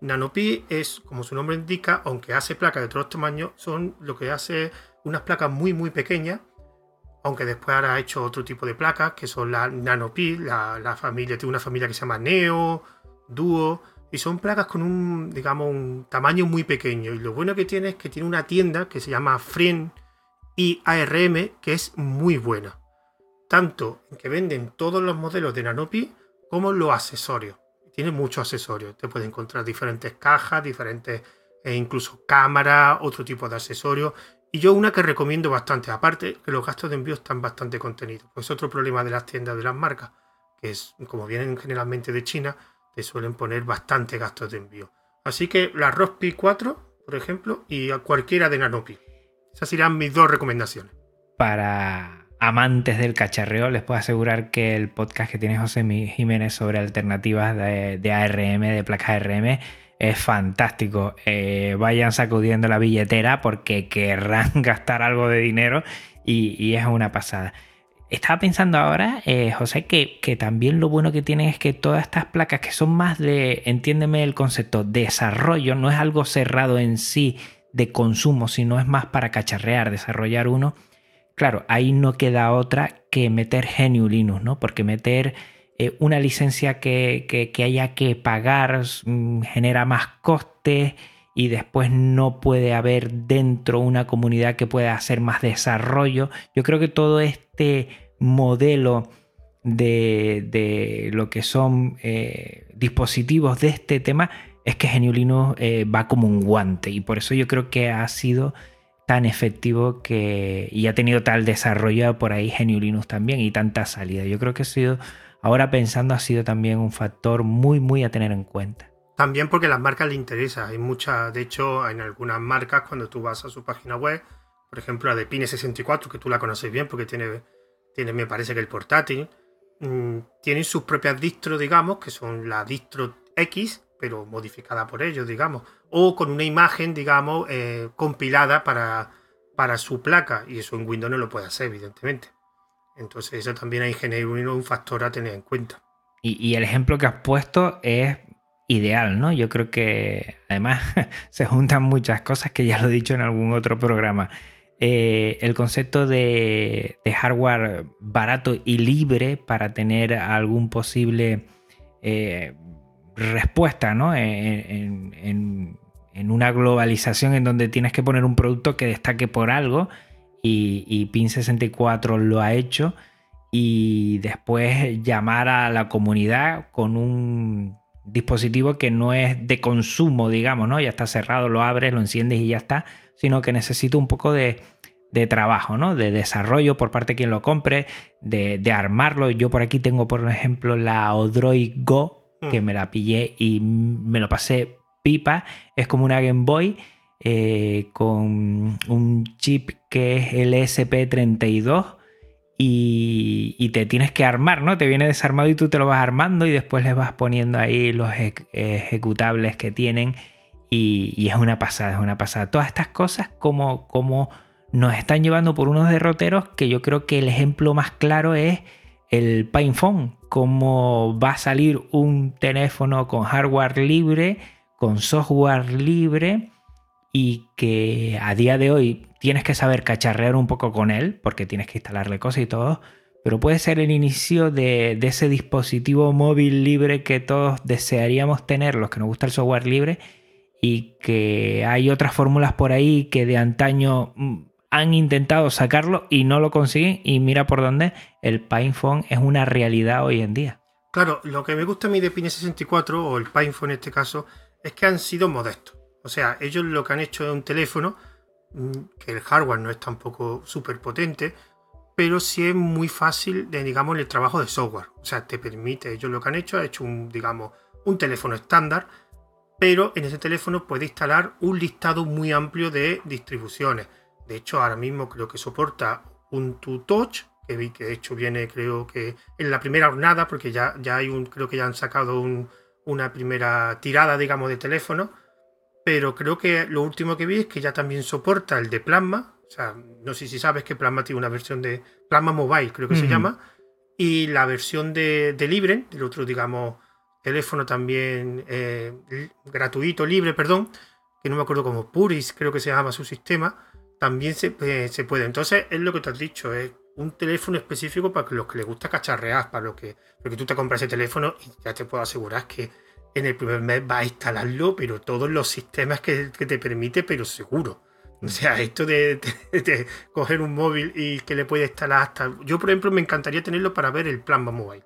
Nanopi es, como su nombre indica, aunque hace placas de todos tamaños, son lo que hace unas placas muy muy pequeñas, aunque después ahora ha hecho otro tipo de placas, que son las Nanopi, la, la familia, tiene una familia que se llama Neo, Duo, y son placas con un, digamos, un tamaño muy pequeño. Y lo bueno que tiene es que tiene una tienda que se llama Frien y ARM, que es muy buena. Tanto en que venden todos los modelos de Nanopi como los accesorios tiene muchos accesorios. Te puedes encontrar diferentes cajas, diferentes, e incluso cámaras, otro tipo de accesorios. Y yo una que recomiendo bastante, aparte que los gastos de envío están bastante contenidos. Pues otro problema de las tiendas de las marcas, que es como vienen generalmente de China, te suelen poner bastante gastos de envío. Así que la Rospi 4, por ejemplo, y a cualquiera de Nanopi. Esas serían mis dos recomendaciones. Para amantes del cacharreo, les puedo asegurar que el podcast que tiene José Jiménez sobre alternativas de, ARM, de placas ARM, es fantástico. Eh, vayan sacudiendo la billetera porque querrán [laughs] gastar algo de dinero y, es una pasada. Estaba pensando ahora, eh, José, que, que, también lo bueno que tienen es que todas estas placas que son más de, entiéndeme el concepto, desarrollo, no es algo cerrado en sí de consumo, sino es más para cacharrear, desarrollar uno Claro, ahí no queda otra que meter GNU Linux, ¿no? Porque meter eh, una licencia que, haya que pagar mm, genera más costes y después no puede haber dentro una comunidad que pueda hacer más desarrollo. Yo creo que todo este modelo de, lo que son eh, dispositivos de este tema es que GNU eh, va como un guante y por eso yo creo que ha sido tan efectivo que y ha tenido tal desarrollo por ahí GNU Linux también y tanta salida. Yo creo que ha sido, ahora pensando, ha sido también un factor muy, muy a tener en cuenta. También porque las marcas le interesa. Hay muchas, de hecho, en algunas marcas, cuando tú vas a su página web, por ejemplo, la de Pine64, que tú la conoces bien porque tiene, tiene me parece que el portátil, mm, tienen sus propias distros, digamos, que son la distro X, pero modificada por ellos, digamos, o con una imagen, digamos, eh, compilada para, para su placa, y eso en Windows no lo puede hacer, evidentemente. Entonces, eso también hay GNU un factor a tener en cuenta. Y, el ejemplo que has puesto es ideal, ¿no? Yo creo que además [laughs] se juntan muchas cosas que ya lo he dicho en algún otro programa. Eh, el concepto de, hardware barato y libre para tener algún posible eh, respuesta, ¿no? En, una globalización en donde tienes que poner un producto que destaque por algo y, Pin64 lo ha hecho y después llamar a la comunidad con un dispositivo que no es de consumo, digamos, ¿no? Ya está cerrado, lo abres, lo enciendes y ya está, sino que necesita un poco de, trabajo, ¿no? De desarrollo por parte de quien lo compre, de, de, armarlo. Yo por aquí tengo, por ejemplo, la Odroid Go, que mm. me la pillé y me lo pasé pipa. Es como una Game Boy eh, con un chip que es el SP32 y, te tienes que armar, ¿no? Te viene desarmado y tú te lo vas armando y después le vas poniendo ahí los ejecutables que tienen y, es una pasada, es una pasada. Todas estas cosas como, como nos están llevando por unos derroteros que yo creo que el ejemplo más claro es el PinePhone, cómo va a salir un teléfono con hardware libre, con software libre y que a día de hoy tienes que saber cacharrear un poco con él porque tienes que instalarle cosas y todo, pero puede ser el inicio de, ese dispositivo móvil libre que todos desearíamos tener, los que nos gusta el software libre, y que hay otras fórmulas por ahí que de antaño mm, han intentado sacarlo y no lo consiguen y mira por dónde el PinePhone es una realidad hoy en día. Claro, lo que me gusta a mí de Pine64 o el PinePhone en este caso es que han sido modestos. O sea, ellos lo que han hecho es un teléfono mm, que el hardware no es tampoco súper potente, pero sí es muy fácil de, digamos, el trabajo de software. O sea, te permite, ellos lo que han hecho, ha hecho un, digamos, un teléfono estándar, pero en ese teléfono puede instalar un listado muy amplio de distribuciones. De hecho, ahora mismo creo que soporta un Touch, que vi que de hecho viene, creo que en la primera jornada, porque ya, ya hay un, creo que ya han sacado una primera tirada, digamos, de teléfono. Pero creo que lo último que vi es que ya también soporta el de Plasma. O sea, no sé si sabes que Plasma tiene una versión de Plasma Mobile, creo que se llama. Y la versión de, de Libre, del otro, digamos, teléfono también eh, gratuito, libre, perdón, que no me acuerdo como Puris, creo que se llama su sistema, también se, eh, se puede. Entonces, es lo que te has dicho, es un teléfono específico para los que les gusta cacharrear, para lo que, porque tú te compras ese teléfono y ya te puedo asegurar que en el primer mes va a instalarlo, pero todos los sistemas que, te permite, pero seguro. O sea, esto de, coger un móvil y que le puede instalar hasta... Yo, por ejemplo, me encantaría tenerlo para ver el plan mobile,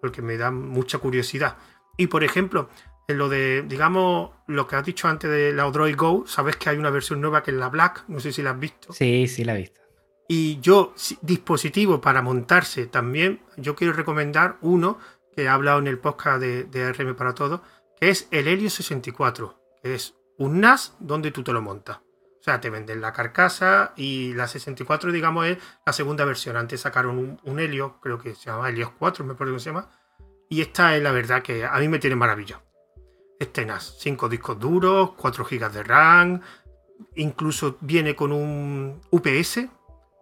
porque me da mucha curiosidad. Y, por ejemplo, en lo de, digamos, lo que has dicho antes de la Android Go, sabes que hay una versión nueva que es la Black, no sé si la has visto. Sí, sí la he visto. Y yo, dispositivo para montarse también, yo quiero recomendar uno que he hablado en el podcast de, RM para todos, que es el Helio 64, que es un NAS donde tú te lo montas. O sea, te venden la carcasa y la 64, digamos, es la segunda versión. Antes sacaron un, Helio, creo que se llama Helios 4, me parece que se llama. Y esta es la verdad que a mí me tiene maravilla. Este NAS, 5 discos duros, 4 GB de RAM, incluso viene con un UPS,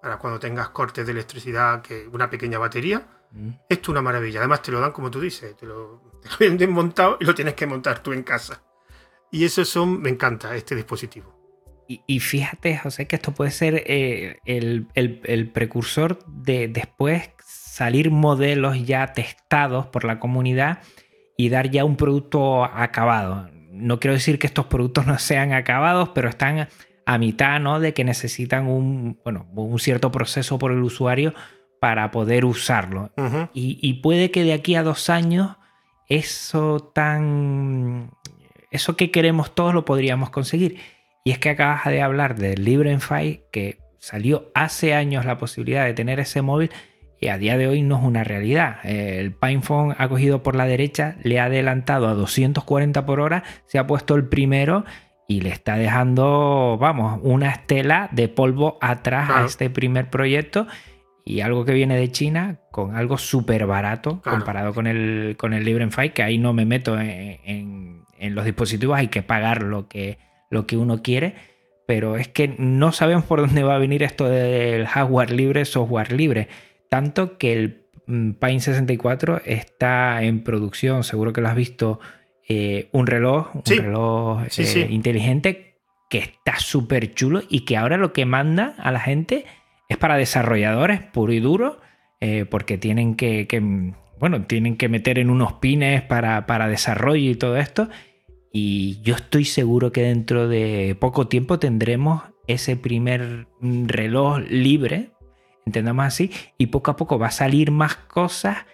para cuando tengas cortes de electricidad, que una pequeña batería. Mm. Esto es una maravilla. Además, te lo dan como tú dices, te lo, [laughs] venden montado y lo tienes que montar tú en casa. Y eso son, me encanta este dispositivo. Y, fíjate, José, que esto puede ser eh, el, precursor de después salir modelos ya testados por la comunidad y dar ya un producto acabado. No quiero decir que estos productos no sean acabados, pero están a mitad, ¿no? De que necesitan un, bueno, un cierto proceso por el usuario para poder usarlo. y, puede que de aquí a dos años eso tan... Eso que queremos todos lo podríamos conseguir. Y es que acabas de hablar del LibreFi, que salió hace años la posibilidad de tener ese móvil y a día de hoy no es una realidad. El PinePhone ha cogido por la derecha, le ha adelantado a 240 por hora, se ha puesto el primero y le está dejando, vamos, una estela de polvo atrás a este primer proyecto y algo que viene de China con algo súper barato comparado con el, con el LibreFi, que ahí no me meto en, los dispositivos, hay que pagar lo que, lo que uno quiere, pero es que no sabemos por dónde va a venir esto del hardware libre, software libre, tanto que el mm, Pine 64 está en producción, seguro que lo has visto eh, un reloj, un reloj eh, inteligente que está súper chulo y que ahora lo que manda a la gente es para desarrolladores puro y duro, eh, porque tienen que, bueno, tienen que meter en unos pines para, para desarrollo y todo esto. Y yo estoy seguro que dentro de poco tiempo tendremos ese primer reloj libre, entendamos así, y poco a poco va a salir más cosas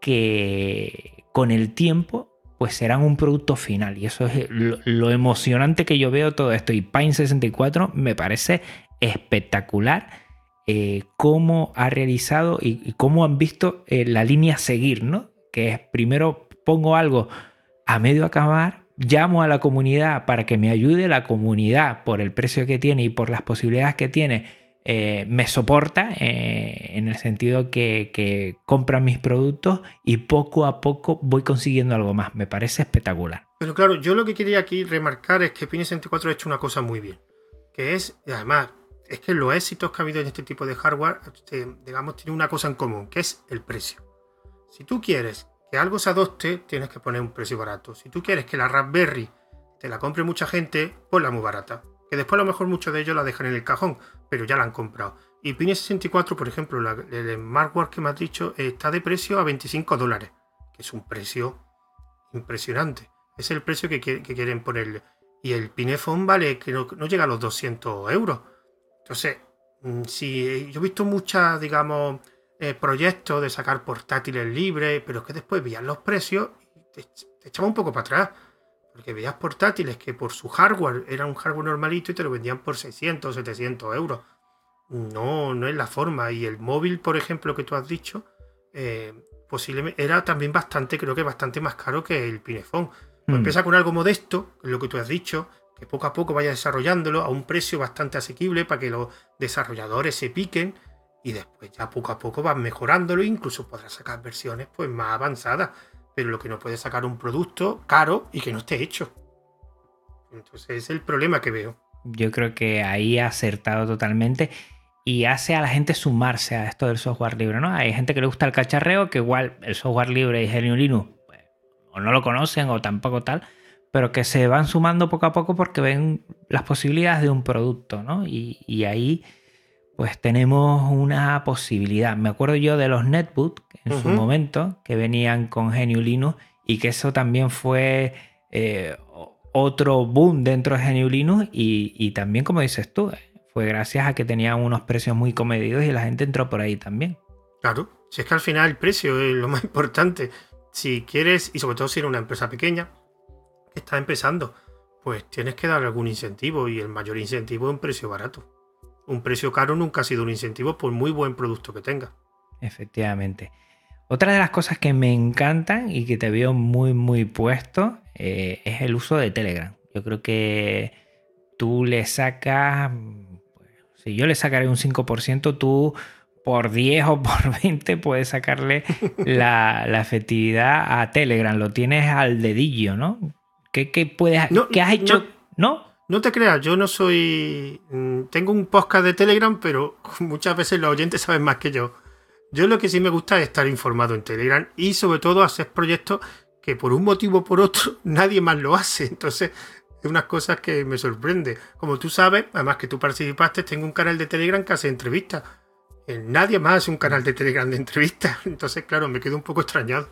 que con el tiempo pues serán un producto final. Y eso es lo, emocionante que yo veo todo esto. Y Pine 64 me parece espectacular eh, cómo ha realizado y, cómo han visto eh, la línea seguir, ¿no? Que es primero pongo algo a medio acabar, llamo a la comunidad para que me ayude, la comunidad por el precio que tiene y por las posibilidades que tiene eh, me soporta eh, en el sentido que, que compran mis productos y poco a poco voy consiguiendo algo más. Me parece espectacular. Pero claro, yo lo que quería aquí remarcar es que Pine 64 ha hecho una cosa muy bien, que es, además, es que los éxitos que ha habido en este tipo de hardware, este, digamos, tiene una cosa en común, que es el precio. Si tú quieres que algo se adopte, tienes que poner un precio barato. Si tú quieres que la Raspberry te la compre mucha gente, ponla muy barata que después a lo mejor muchos de ellos la dejan en el cajón, pero ya la han comprado. Y Pine 64, por ejemplo, el smartwatch que me has dicho, está de precio a 25 dólares, que es un precio impresionante. Es el precio que, quieren ponerle. y el Pinephone vale que no, no llega a los 200 euros. Entonces, mm, si yo he visto muchas, digamos, eh, proyectos de sacar portátiles libres, pero es que después veías los precios y te, te echaba un poco para atrás. Porque veías portátiles que por su hardware era un hardware normalito y te lo vendían por 600, 700 euros. No, no es la forma. Y el móvil, por ejemplo, que tú has dicho, eh, posiblemente era también bastante, creo que bastante más caro que el Pinefone. Pues Mm. Empieza con algo modesto, lo que tú has dicho, que poco a poco vaya desarrollándolo a un precio bastante asequible para que los desarrolladores se piquen y después ya poco a poco vas mejorándolo incluso podrás sacar versiones pues más avanzadas. Pero lo que no puedes sacar un producto caro y que no esté hecho. Entonces es el problema que veo. Yo creo que ahí ha acertado totalmente y hace a la gente sumarse a esto del software libre, ¿no? Hay gente que le gusta el cacharreo, que igual el software libre y GNU Linux pues, o no lo conocen o tampoco tal, pero que se van sumando poco a poco porque ven las posibilidades de un producto, ¿no? Y, y ahí pues tenemos una posibilidad. Me acuerdo yo de los netbook en su momento que venían con GNU Linux y que eso también fue eh, otro boom dentro de GNU Linux y, y también como dices tú, fue gracias a que tenían unos precios muy comedidos y la gente entró por ahí también. Claro, si es que al final el precio es lo más [laughs] importante. Si quieres, y sobre todo si eres una empresa pequeña que está empezando, pues tienes que dar algún incentivo y el mayor incentivo es un precio barato. Un precio caro nunca ha sido un incentivo por muy buen producto que tenga. Efectivamente. Otra de las cosas que me encantan y que te veo muy, muy puesto eh, es el uso de Telegram. Yo creo que tú le sacas, pues, si yo le sacaré un 5%, tú por 10 o por [laughs] 20 puedes sacarle [laughs] la, la efectividad a Telegram. Lo tienes al dedillo, ¿no? ¿Qué, qué puedes, No, qué has hecho? ¿No? No te creas, yo no soy. mm, Tengo un podcast de Telegram, pero [laughs] muchas veces los oyentes saben más que yo. Yo lo que sí me gusta es estar informado en Telegram y sobre todo hacer proyectos que por un motivo o por otro [laughs] nadie más lo hace. Entonces, es unas cosas que me sorprende. Como tú sabes, además que tú participaste, tengo un canal de Telegram que hace entrevistas. Eh, Nadie más hace un canal de Telegram de entrevistas. [laughs] Entonces, claro, me quedo un poco extrañado.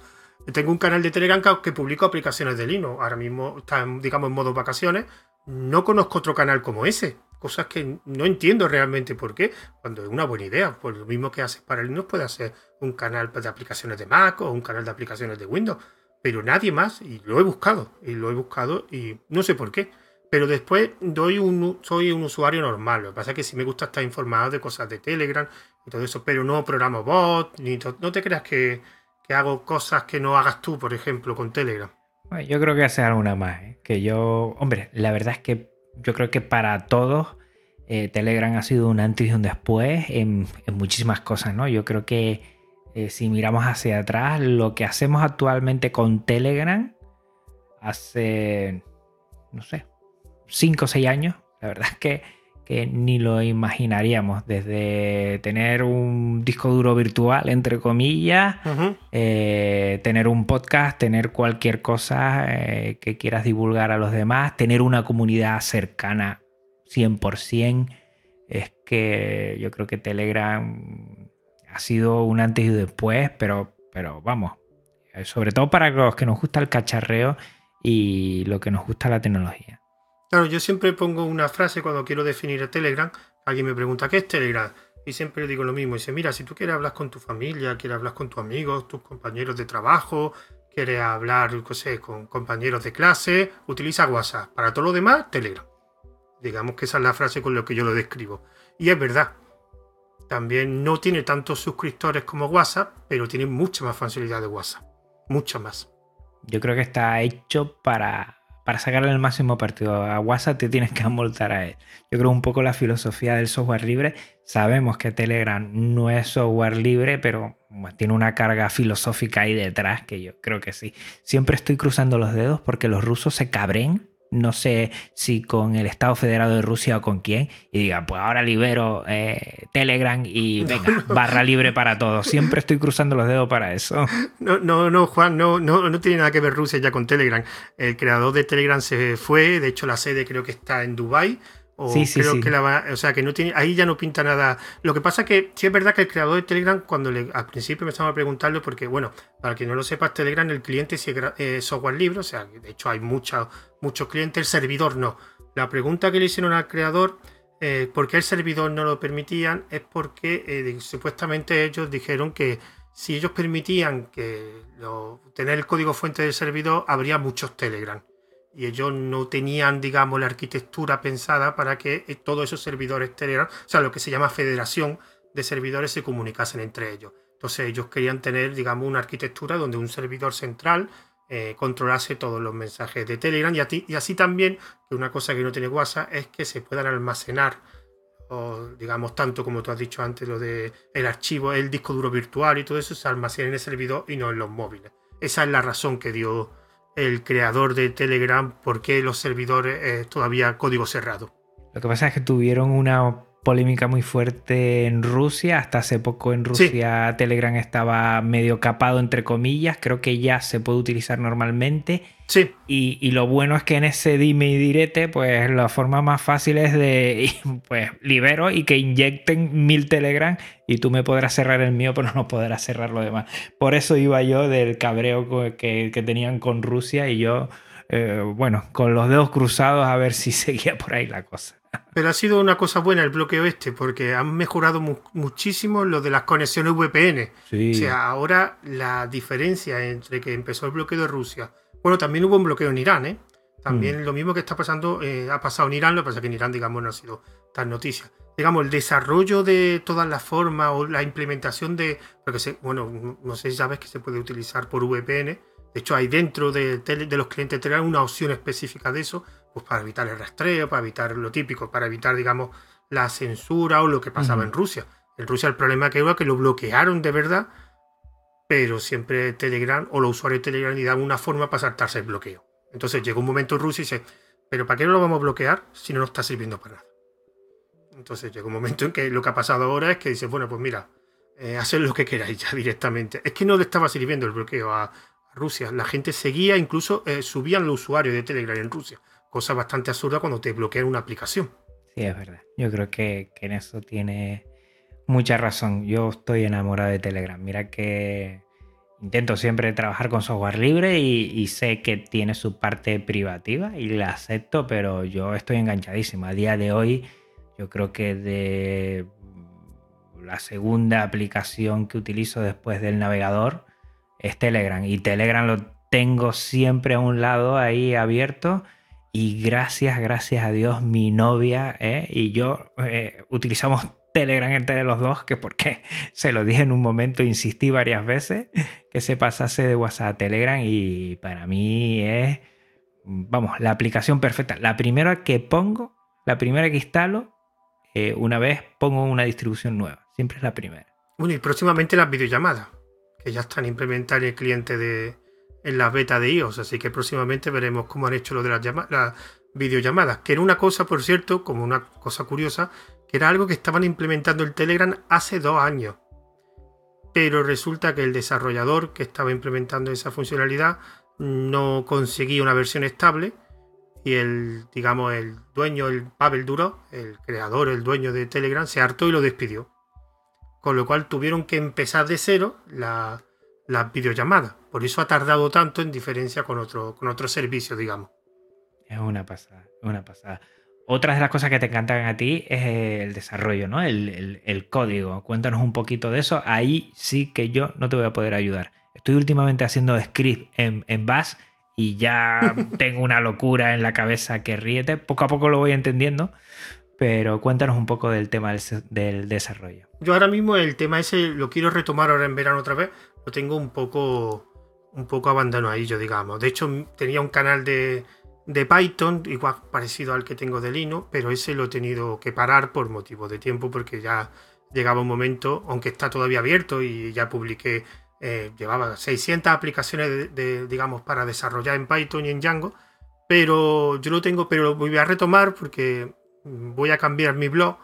Tengo un canal de Telegram que- publico aplicaciones de Linux. Ahora mismo está, digamos, en modo vacaciones. No conozco otro canal como ese. Cosas que no entiendo realmente por qué. Cuando es una buena idea. Pues lo mismo que haces para Linux puede hacer un canal de aplicaciones de Mac o un canal de aplicaciones de Windows. Pero nadie más. Y lo he buscado. Y lo he buscado y no sé por qué. Pero después doy un, soy un usuario normal. Lo que pasa es que sí me gusta estar informado de cosas de Telegram y todo eso. Pero no programo bot. Ni no te creas que, que hago cosas que no hagas tú, por ejemplo, con Telegram. Bueno, yo creo que hace alguna más. ¿eh? Que yo, hombre, la verdad es que yo creo que para todos eh, Telegram ha sido un antes y un después en, muchísimas cosas, ¿no? Yo creo que eh, si miramos hacia atrás, lo que hacemos actualmente con Telegram hace, no sé, 5 o 6 años, la verdad es que, que ni lo imaginaríamos. Desde tener un disco duro virtual, entre comillas, eh, tener un podcast, tener cualquier cosa eh, que quieras divulgar a los demás, tener una comunidad cercana 100%. Es que yo creo que Telegram ha sido un antes y un después, pero, pero vamos, eh, sobre todo para los que nos gusta el cacharreo y lo que nos gusta la tecnología. Claro, yo siempre pongo una frase cuando quiero definir a Telegram. Alguien me pregunta, ¿qué es Telegram? Y siempre digo lo mismo. Dice, mira, si tú quieres hablar con tu familia, quieres hablar con tus amigos, tus compañeros de trabajo, quieres hablar, qué sé, con compañeros de clase, utiliza WhatsApp. Para todo lo demás, Telegram. Digamos que esa es la frase con la que yo lo describo. Y es verdad. También no tiene tantos suscriptores como WhatsApp, pero tiene mucha más facilidad de WhatsApp. Mucha más. Yo creo que está hecho para, para sacarle el máximo partido. A WhatsApp te tienes que amoltar a él. Yo creo un poco la filosofía del software libre. Sabemos que Telegram no es software libre, pero tiene una carga filosófica ahí detrás que yo creo que sí. Siempre estoy cruzando los dedos porque los rusos se cabren. No sé si con el Estado Federado de Rusia o con quién. Y digan, pues ahora libero eh, Telegram y [laughs] venga, barra libre para todos. Siempre estoy cruzando los dedos para eso. [laughs] No, no, no, Juan, no, no, no tiene nada que ver Rusia ya con Telegram. El creador de Telegram se fue, de hecho la sede creo que está en Dubai O Sí, sí, creo sí. que la va- o sea, que no tiene, ahí ya no pinta nada. Lo que pasa es que sí es verdad que el creador de Telegram, cuando le, al principio me estaba preguntando, porque bueno, para que no lo sepas, Telegram, el cliente sí es eh, software libre, o sea, de hecho hay mucha- muchos clientes, el servidor no. La pregunta que le hicieron al creador, eh, por qué el servidor no lo permitían, es porque eh, supuestamente ellos dijeron que si ellos permitían que lo- tener el código fuente del servidor, habría muchos Telegram y ellos no tenían, digamos, la arquitectura pensada para que eh, todos esos servidores Telegram, o sea, lo que se llama federación de servidores, se comunicasen entre ellos. Entonces ellos querían tener, digamos, una arquitectura donde un servidor central eh, controlase todos los mensajes de Telegram y así también, que una cosa que no tiene WhatsApp es que se puedan almacenar, o, digamos, tanto como tú has dicho antes, lo de el archivo, el disco duro virtual y todo eso se almacena en el servidor y no en los móviles. Esa es la razón que dio el creador de Telegram por qué los servidores es todavía código cerrado. Lo que pasa es que tuvieron una polémica muy fuerte en Rusia. Hasta hace poco en Sí. Rusia Telegram estaba medio capado, entre comillas. Creo que ya se puede utilizar normalmente. Sí, Y, y lo bueno es que en ese dime y direte, pues la forma más fácil es de, [laughs] pues libero y que inyecten mil Telegram y tú me podrás cerrar el mío, [laughs] pero no podrás cerrar lo demás. Por eso iba yo del cabreo que, que tenían con Rusia y yo, eh, bueno, con los dedos cruzados a ver si [laughs] seguía por ahí la cosa. Pero ha sido una cosa buena el bloqueo este porque han mejorado mu- muchísimo lo de las conexiones VPN. Sí. O sea, ahora la diferencia entre que empezó el bloqueo de Rusia, bueno, también hubo un bloqueo en Irán, ¿eh? También lo mismo que está pasando, eh, ha pasado en Irán, lo que pasa es que en Irán, digamos, no ha sido tan noticia. Digamos, el desarrollo de todas las formas o la implementación de, porque se, bueno, no- sé si sabes que se puede utilizar por VPN. De hecho, hay dentro de, de los clientes Telegram una opción específica de eso, pues para evitar el rastreo, para evitar lo típico, para evitar, digamos, la censura o lo que pasaba Ujú. en Rusia. En Rusia el problema que hubo es que lo bloquearon de verdad pero siempre Telegram o los usuarios de Telegram le dan una forma para saltarse el bloqueo. Entonces llegó un momento en Rusia y dice, pero ¿para qué no lo vamos a bloquear si no nos está sirviendo para nada? Entonces llegó un momento en que lo que ha pasado ahora es que dice, bueno, pues mira, eh, haced lo que queráis ya [laughs] directamente. Es que no le estaba sirviendo el bloqueo a, a Rusia. La gente seguía, incluso eh, subían los usuarios de Telegram en Rusia. Cosa bastante absurda cuando te bloquean una aplicación. Sí, es verdad. Yo creo que, que en eso tiene mucha razón. Yo estoy enamorado de Telegram. Mira que intento siempre trabajar con software libre y, y sé que tiene su parte privativa y la acepto, pero yo estoy enganchadísimo. A día de hoy, yo creo que de la segunda aplicación que utilizo después del navegador es Telegram. Y Telegram lo tengo siempre a un lado ahí abierto. Y gracias, gracias a Dios, mi novia ¿eh? y yo eh, utilizamos Telegram entre los dos, que porque [laughs] se lo dije en un momento, insistí varias veces, que se pasase de WhatsApp a Telegram y para mí es, vamos, la aplicación perfecta. La primera que pongo, la primera que instalo, eh, una vez pongo una distribución nueva, siempre es la primera. Bueno, y próximamente las videollamadas, que ya están implementadas en el cliente de en la beta de iOS, así que próximamente veremos cómo han hecho lo de las, las videollamadas, que era una cosa, por cierto, como una cosa curiosa, que era algo que estaban implementando el Telegram hace dos años. Pero resulta que el desarrollador que estaba implementando esa funcionalidad no conseguía una versión estable y el, digamos, el dueño, el Pavel Durov, el creador, el dueño de Telegram, se hartó y lo despidió con lo cual tuvieron que empezar de cero la- las videollamadas. Por eso ha tardado tanto en diferencia con otro, con otro servicio, digamos. Es una pasada, es una pasada. Otras de las cosas que te encantan a ti es el desarrollo, ¿no? El, el- el código. Cuéntanos un poquito de eso. Ahí sí que yo no te voy a poder ayudar. Estoy últimamente haciendo script en, en Bash y ya [laughs] tengo una locura en la cabeza que ríete. Poco a poco lo voy entendiendo, pero cuéntanos un poco del tema del, del desarrollo. Yo ahora mismo el tema ese lo quiero retomar ahora en verano otra vez. Lo tengo un poco, un poco abandonadillo, digamos. De hecho, tenía un canal de, de Python, igual parecido al que tengo de Linux, pero ese lo he tenido que parar por motivo de tiempo, porque ya llegaba un momento, aunque está todavía abierto y ya publiqué, eh, llevaba 600 aplicaciones, de, digamos, para desarrollar en Python y en Django, pero yo lo tengo, pero lo voy a retomar porque voy a cambiar mi blog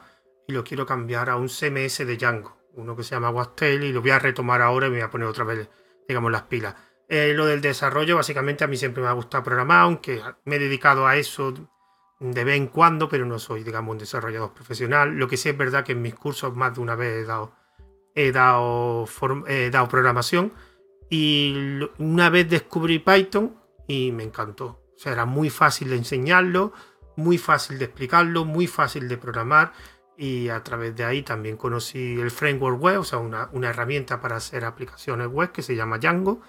y lo quiero cambiar a un CMS de Django, uno que se llama Wastel y lo voy a retomar ahora y me voy a poner otra vez, digamos, las pilas. Eh, lo del desarrollo, básicamente a mí siempre me ha gustado programar, aunque me he dedicado a eso de vez en cuando, pero no soy, digamos, un desarrollador profesional. Lo que sí es verdad que en mis cursos más de una vez he dado, he dado, he dado programación y una vez descubrí Python y me encantó. O sea, era muy fácil de enseñarlo, muy fácil de explicarlo, muy fácil de programar y a través de ahí también conocí el framework web, o sea, una, una herramienta para hacer aplicaciones web que se llama Django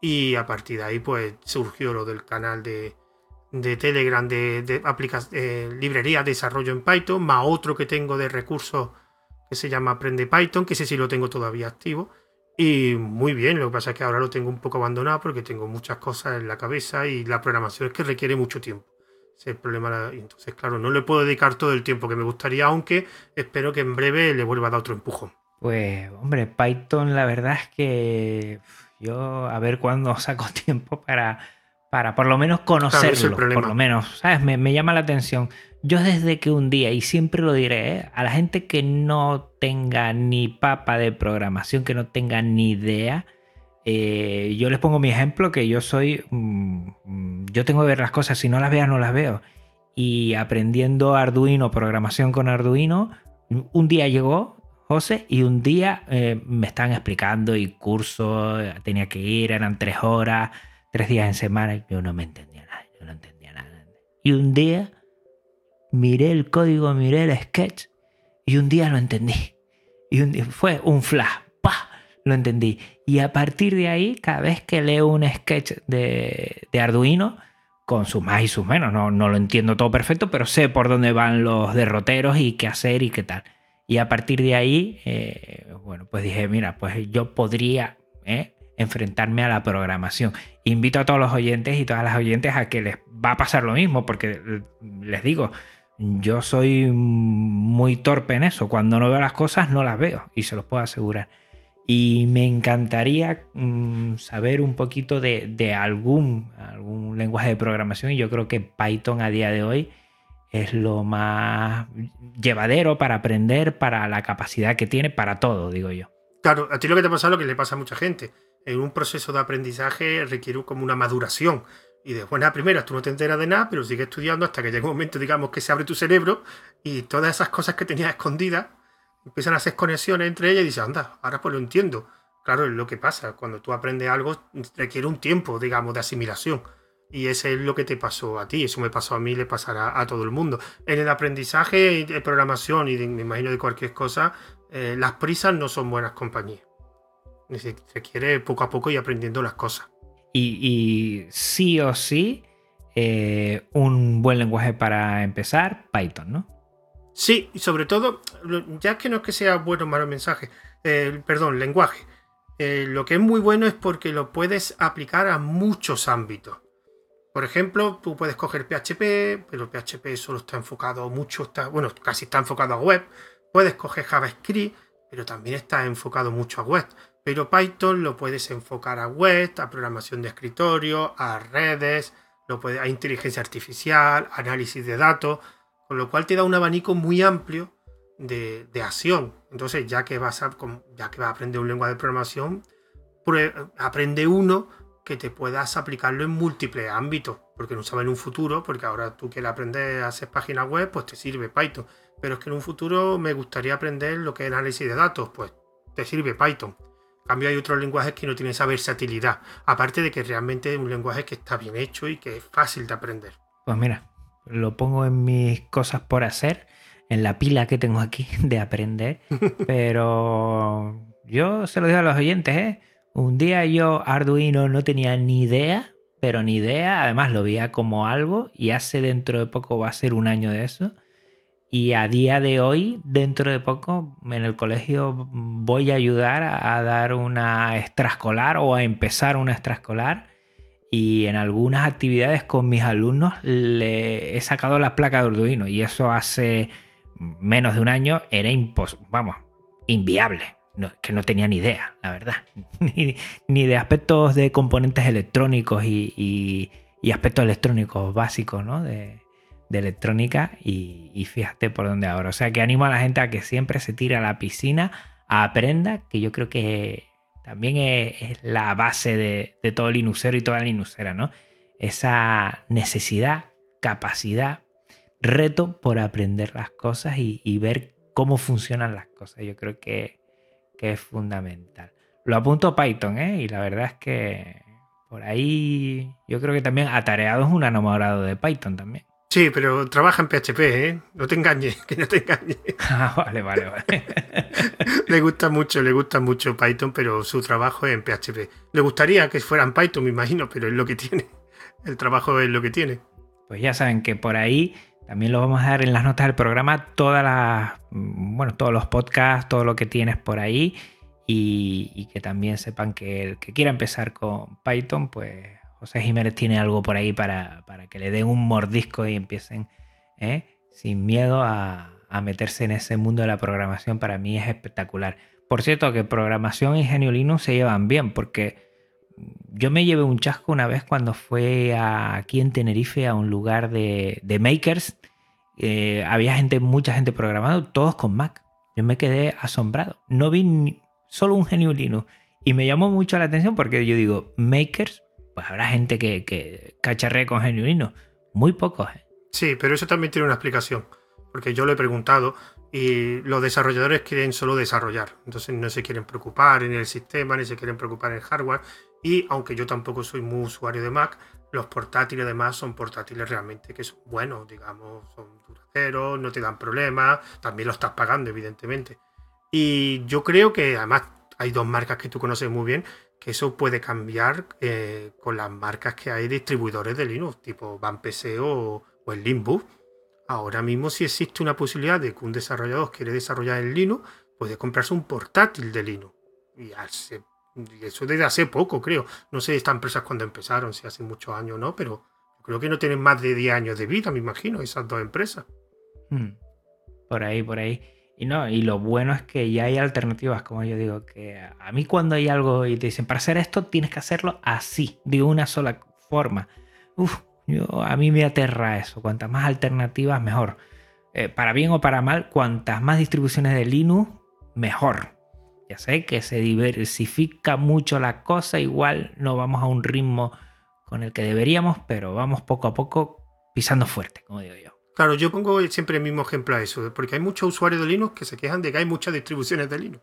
y a partir de ahí pues surgió lo del canal de, de Telegram de, de eh, librería de desarrollo en Python, más otro que tengo de recursos que se llama Aprende Python, que ese sí lo tengo todavía activo. Y muy bien, lo que pasa es que ahora lo tengo un poco abandonado porque tengo muchas cosas en la cabeza y la programación es que requiere mucho tiempo. Ese es el problema. Entonces, claro, no le puedo dedicar todo el tiempo que me gustaría, aunque espero que en breve le vuelva a dar otro empujón. Pues, hombre, Python, la verdad es que yo a ver cuándo [laughs] saco tiempo para, para por lo menos conocerlo. por lo menos, ¿sabes? Me, me, llama la atención. Yo desde que un día, y siempre lo diré, ¿eh? a la gente que no tenga ni papa de programación, que no tenga ni idea, eh, yo les pongo mi ejemplo, que yo soy, mm, yo tengo que ver las cosas, si no las veo, no las veo. Y aprendiendo Arduino, programación con Arduino, un día llegó José y un día eh, me estaban explicando y curso, tenía que ir, eran tres horas, tres días en semana, y yo no me entendía nada, no entendía nada. Y un día miré el código, miré el sketch y un día lo entendí. Y un fue un flash. Lo entendí. Y a partir de ahí, cada vez que leo un sketch de, Arduino, con sus más y sus menos, no, no, lo entiendo todo perfecto, pero sé por dónde van los derroteros y qué hacer y qué tal. Y a partir de ahí, eh, bueno, pues dije, mira, pues yo podría eh, enfrentarme a la programación. Invito a todos los oyentes y todas las oyentes a que les va a pasar lo mismo, porque les digo, yo soy muy torpe en eso. Cuando no veo las cosas, no las veo, y se los puedo asegurar. Y me encantaría mm, saber un poquito de, algún, algún lenguaje de programación. Y yo creo que Python a día de hoy es lo más llevadero para aprender, para la capacidad que tiene, para todo, digo yo. Claro, a ti lo que te pasa es lo que le pasa a mucha gente. En un proceso de aprendizaje requiere como una maduración. Y de buena primera tú no te enteras de nada, pero sigues estudiando hasta que llega un momento, digamos, que se abre tu cerebro y todas esas cosas que tenías escondidas empiezan a hacer conexiones entre ellas y dices, anda, ahora pues lo entiendo. Claro, es lo que pasa. Cuando tú aprendes algo, requiere un tiempo, digamos, de asimilación. Y ese es lo que te pasó a ti, eso me pasó a mí, le pasará a todo el mundo. En el aprendizaje de programación y me imagino de cualquier cosa, eh, las prisas no son buenas compañías. Se requiere poco a poco y aprendiendo las cosas. Y, sí o sí, eh, un buen lenguaje para empezar, Python, ¿no? Sí, y sobre todo, ya que no es que sea bueno o malo mensaje, eh, perdón, lenguaje. Eh, lo que es muy bueno es porque lo puedes aplicar a muchos ámbitos. Por ejemplo, tú puedes coger PHP, pero PHP solo está enfocado mucho, está, bueno, casi está enfocado a web. Puedes coger JavaScript, pero también está enfocado mucho a web. Pero Python lo puedes enfocar a web, a programación de escritorio, a redes, lo puede, a inteligencia artificial, análisis de datos. Con lo cual te da un abanico muy amplio de, acción. Entonces, ya que, vas a, ya que vas a aprender un lenguaje de programación, aprende uno que te puedas aplicarlo en múltiples ámbitos, porque no sabes en un futuro, porque ahora tú quieres aprender a hacer páginas web, pues te sirve Python. Pero es que en un futuro me gustaría aprender lo que es análisis de datos, pues te sirve Python. En cambio, hay otros lenguajes que no tienen esa versatilidad, aparte de que realmente es un lenguaje que está bien hecho y que es fácil de aprender. Pues mira, lo pongo en mis cosas por hacer, en la pila que tengo aquí [laughs] de aprender, [laughs] pero yo se lo digo a los oyentes, ¿eh? Un día yo Arduino no tenía ni idea, pero ni idea, además lo veía como algo y hace dentro de poco va a ser un año de eso. Y a día de hoy, dentro de poco, en el colegio voy a ayudar a, dar una extraescolar o a empezar una extraescolar y en algunas actividades con mis alumnos le he sacado la placa de Arduino y eso hace menos de un año era vamos, inviable. que no tenía ni idea, la verdad. [laughs] ni, de aspectos de componentes electrónicos y, aspectos electrónicos básicos, ¿no? De, electrónica y, y, fíjate por dónde ahora. O sea que animo a la gente a que siempre se tire a la piscina, aprenda, que yo creo que también es, la base de, todo Linuxero y toda Linuxera, ¿no? Esa necesidad, capacidad reto por aprender las cosas y, ver cómo funcionan las cosas. Yo creo que, que es fundamental. Lo apunto a Python, ¿eh? Y la verdad es que por ahí yo creo que también Atareado es un enamorado de Python también. Sí, pero trabaja en PHP, ¿eh? No te engañes, [laughs] que no te engañes. Ah, vale, vale, vale. [laughs] le gusta mucho, le gusta mucho Python, pero su trabajo es en PHP. Le gustaría que fuera en Python, me imagino, pero es lo que tiene. El trabajo es lo que tiene. Pues ya saben que por ahí también lo vamos a dar en las notas del programa, todas las, bueno, todos los podcasts, todo lo que tienes por ahí. Y, que también sepan que el que quiera empezar con Python, pues José Jiménez tiene algo por ahí para, que le den un mordisco y empiecen ¿eh? sin miedo a, meterse en ese mundo de la programación. Para mí es espectacular. Por cierto, que programación y Genio Linux se llevan bien, porque yo me llevé un chasco una vez cuando fue aquí en Tenerife a un lugar de, makers. Eh, había gente, mucha gente programando, todos con Mac. Yo me quedé asombrado. No vi solo un Genio Linux. Y me llamó mucho la atención porque yo digo, makers, pues habrá gente que, cacharree con genuino. Muy pocos. ¿eh? Sí, pero eso también tiene una explicación. Porque yo lo he preguntado y los desarrolladores quieren solo desarrollar. Entonces no se quieren preocupar en el sistema, ni se quieren preocupar en el hardware. Y aunque yo tampoco soy muy usuario de Mac, los portátiles además son portátiles realmente que son buenos, digamos, son duraderos, no te dan problemas, también lo estás pagando, evidentemente. Y yo creo que además hay dos marcas que tú conoces muy bien que eso puede cambiar eh, con las marcas que hay distribuidores de Linux, tipo VanPC o, o el Linux. Ahora mismo si existe una posibilidad de que un desarrollador quiere desarrollar en Linux, puede comprarse un portátil de Linux. Y, eso desde hace poco, creo. No sé estas empresas cuando empezaron, si hace muchos años o no, pero creo que no tienen más de 10 años de vida, me imagino, esas dos empresas. Hmm. Por ahí, por ahí. Y no, y lo bueno es que ya hay alternativas, como yo digo, que a mí cuando hay algo y te dicen, para hacer esto tienes que hacerlo así, de una sola forma. Uf, yo, a mí me aterra eso. Cuantas más alternativas, mejor. Eh, para bien o para mal, cuantas más distribuciones de Linux, mejor. Ya sé que se diversifica mucho la cosa, igual no vamos a un ritmo con el que deberíamos, pero vamos poco a poco pisando fuerte, como digo yo. Claro, yo pongo siempre el mismo ejemplo a eso, porque hay muchos usuarios de Linux que se quejan de que hay muchas distribuciones de Linux.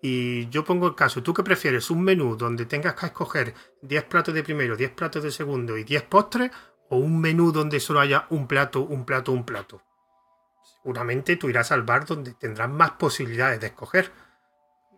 Y yo pongo el caso, ¿tú qué prefieres? ¿Un menú donde tengas que escoger 10 platos de primero, 10 platos de segundo y 10 postres? ¿O un menú donde solo haya un plato, un plato, un plato? Seguramente tú irás al bar donde tendrás más posibilidades de escoger.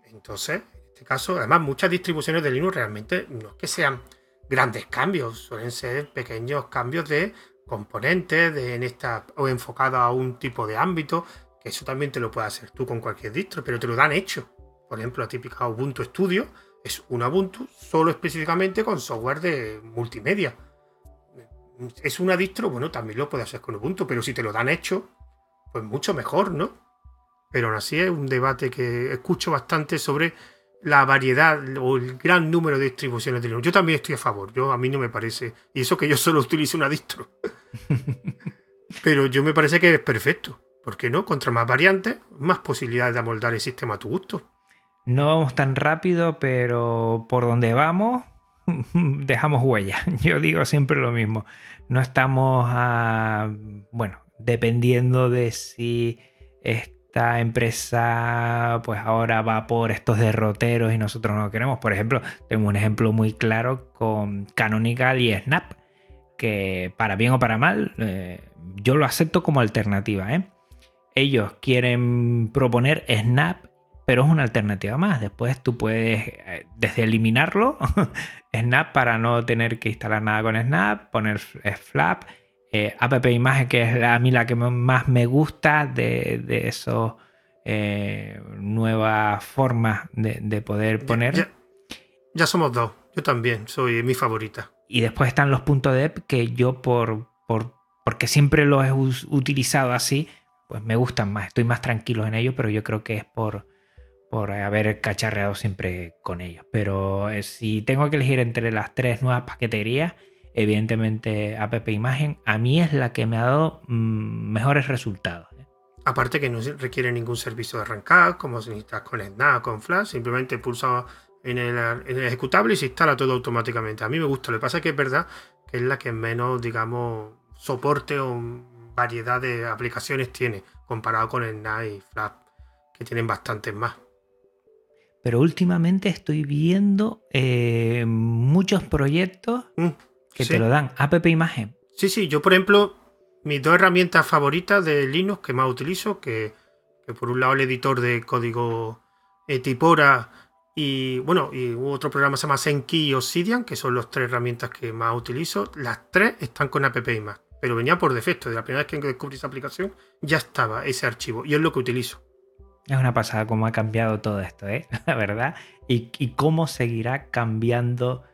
Entonces, en este caso, además, muchas distribuciones de Linux realmente no es que sean grandes cambios, suelen ser pequeños cambios de componentes en esta, o enfocado a un tipo de ámbito, que eso también te lo puedes hacer tú con cualquier distro, pero te lo dan hecho. Por ejemplo, la típica Ubuntu Studio es un Ubuntu solo específicamente con software de multimedia. Es una distro, bueno, también lo puedes hacer con Ubuntu, pero si te lo dan hecho, pues mucho mejor, ¿no? Pero aún así es un debate que escucho bastante sobre la variedad o el gran número de distribuciones de Linux. Yo también estoy a favor, yo a mí no me parece, y eso que yo solo utilizo una distro. [laughs] Pero yo me parece que es perfecto. ¿Por qué no? Contra más variantes, más posibilidades de amoldar el sistema a tu gusto. No vamos tan rápido, pero por donde vamos, [laughs] dejamos huella. [laughs] Yo digo siempre lo mismo. No estamos a, bueno, dependiendo de si esta empresa pues ahora va por estos derroteros y nosotros no lo queremos. Por ejemplo, tengo un ejemplo muy claro con Canonical y Snap, que para bien o para mal, eh, yo lo acepto como alternativa. ¿eh? Ellos quieren proponer Snap, pero es una alternativa más. Después tú puedes, eh, desde eliminarlo, [laughs] Snap para no tener que instalar nada con Snap, poner Flap eh, app imagen, que es a mí la que más me gusta de, de esas eh, nuevas formas de, poder poner. Ya, somos dos, yo también, soy mi favorita. Y después están los puntos de que yo por, por porque siempre los he utilizado así, pues me gustan más, estoy más tranquilo en ellos, pero yo creo que es por, por haber cacharreado siempre con ellos. Pero eh, si tengo que elegir entre las tres nuevas paqueterías, evidentemente app imagen, a mí es la que me ha dado mm, mejores resultados. ¿eh? Aparte que no requiere ningún servicio de arrancar, como si necesitas con Snap, con Flash, simplemente pulsa en el, ejecutable y se instala todo automáticamente. A mí me gusta, lo que pasa es que es verdad que es la que menos, digamos, soporte o variedad de aplicaciones tiene comparado con el NAS y Flash, que tienen bastantes más. Pero últimamente estoy viendo eh, muchos proyectos Mm, que sí. te lo dan. App Imagen. Sí, sí, yo por ejemplo, mis dos herramientas favoritas de Linux que más utilizo, que, que por un lado el editor de código eh, Tipora y bueno, y otro programa se llama Zenki y Obsidian, que son las tres herramientas que más utilizo. Las tres están con App Imagen, pero venía por defecto. De la primera vez que descubrí esa aplicación ya estaba ese archivo y es lo que utilizo. Es una pasada cómo ha cambiado todo esto, ¿eh? [laughs] La verdad. Y, y cómo seguirá cambiando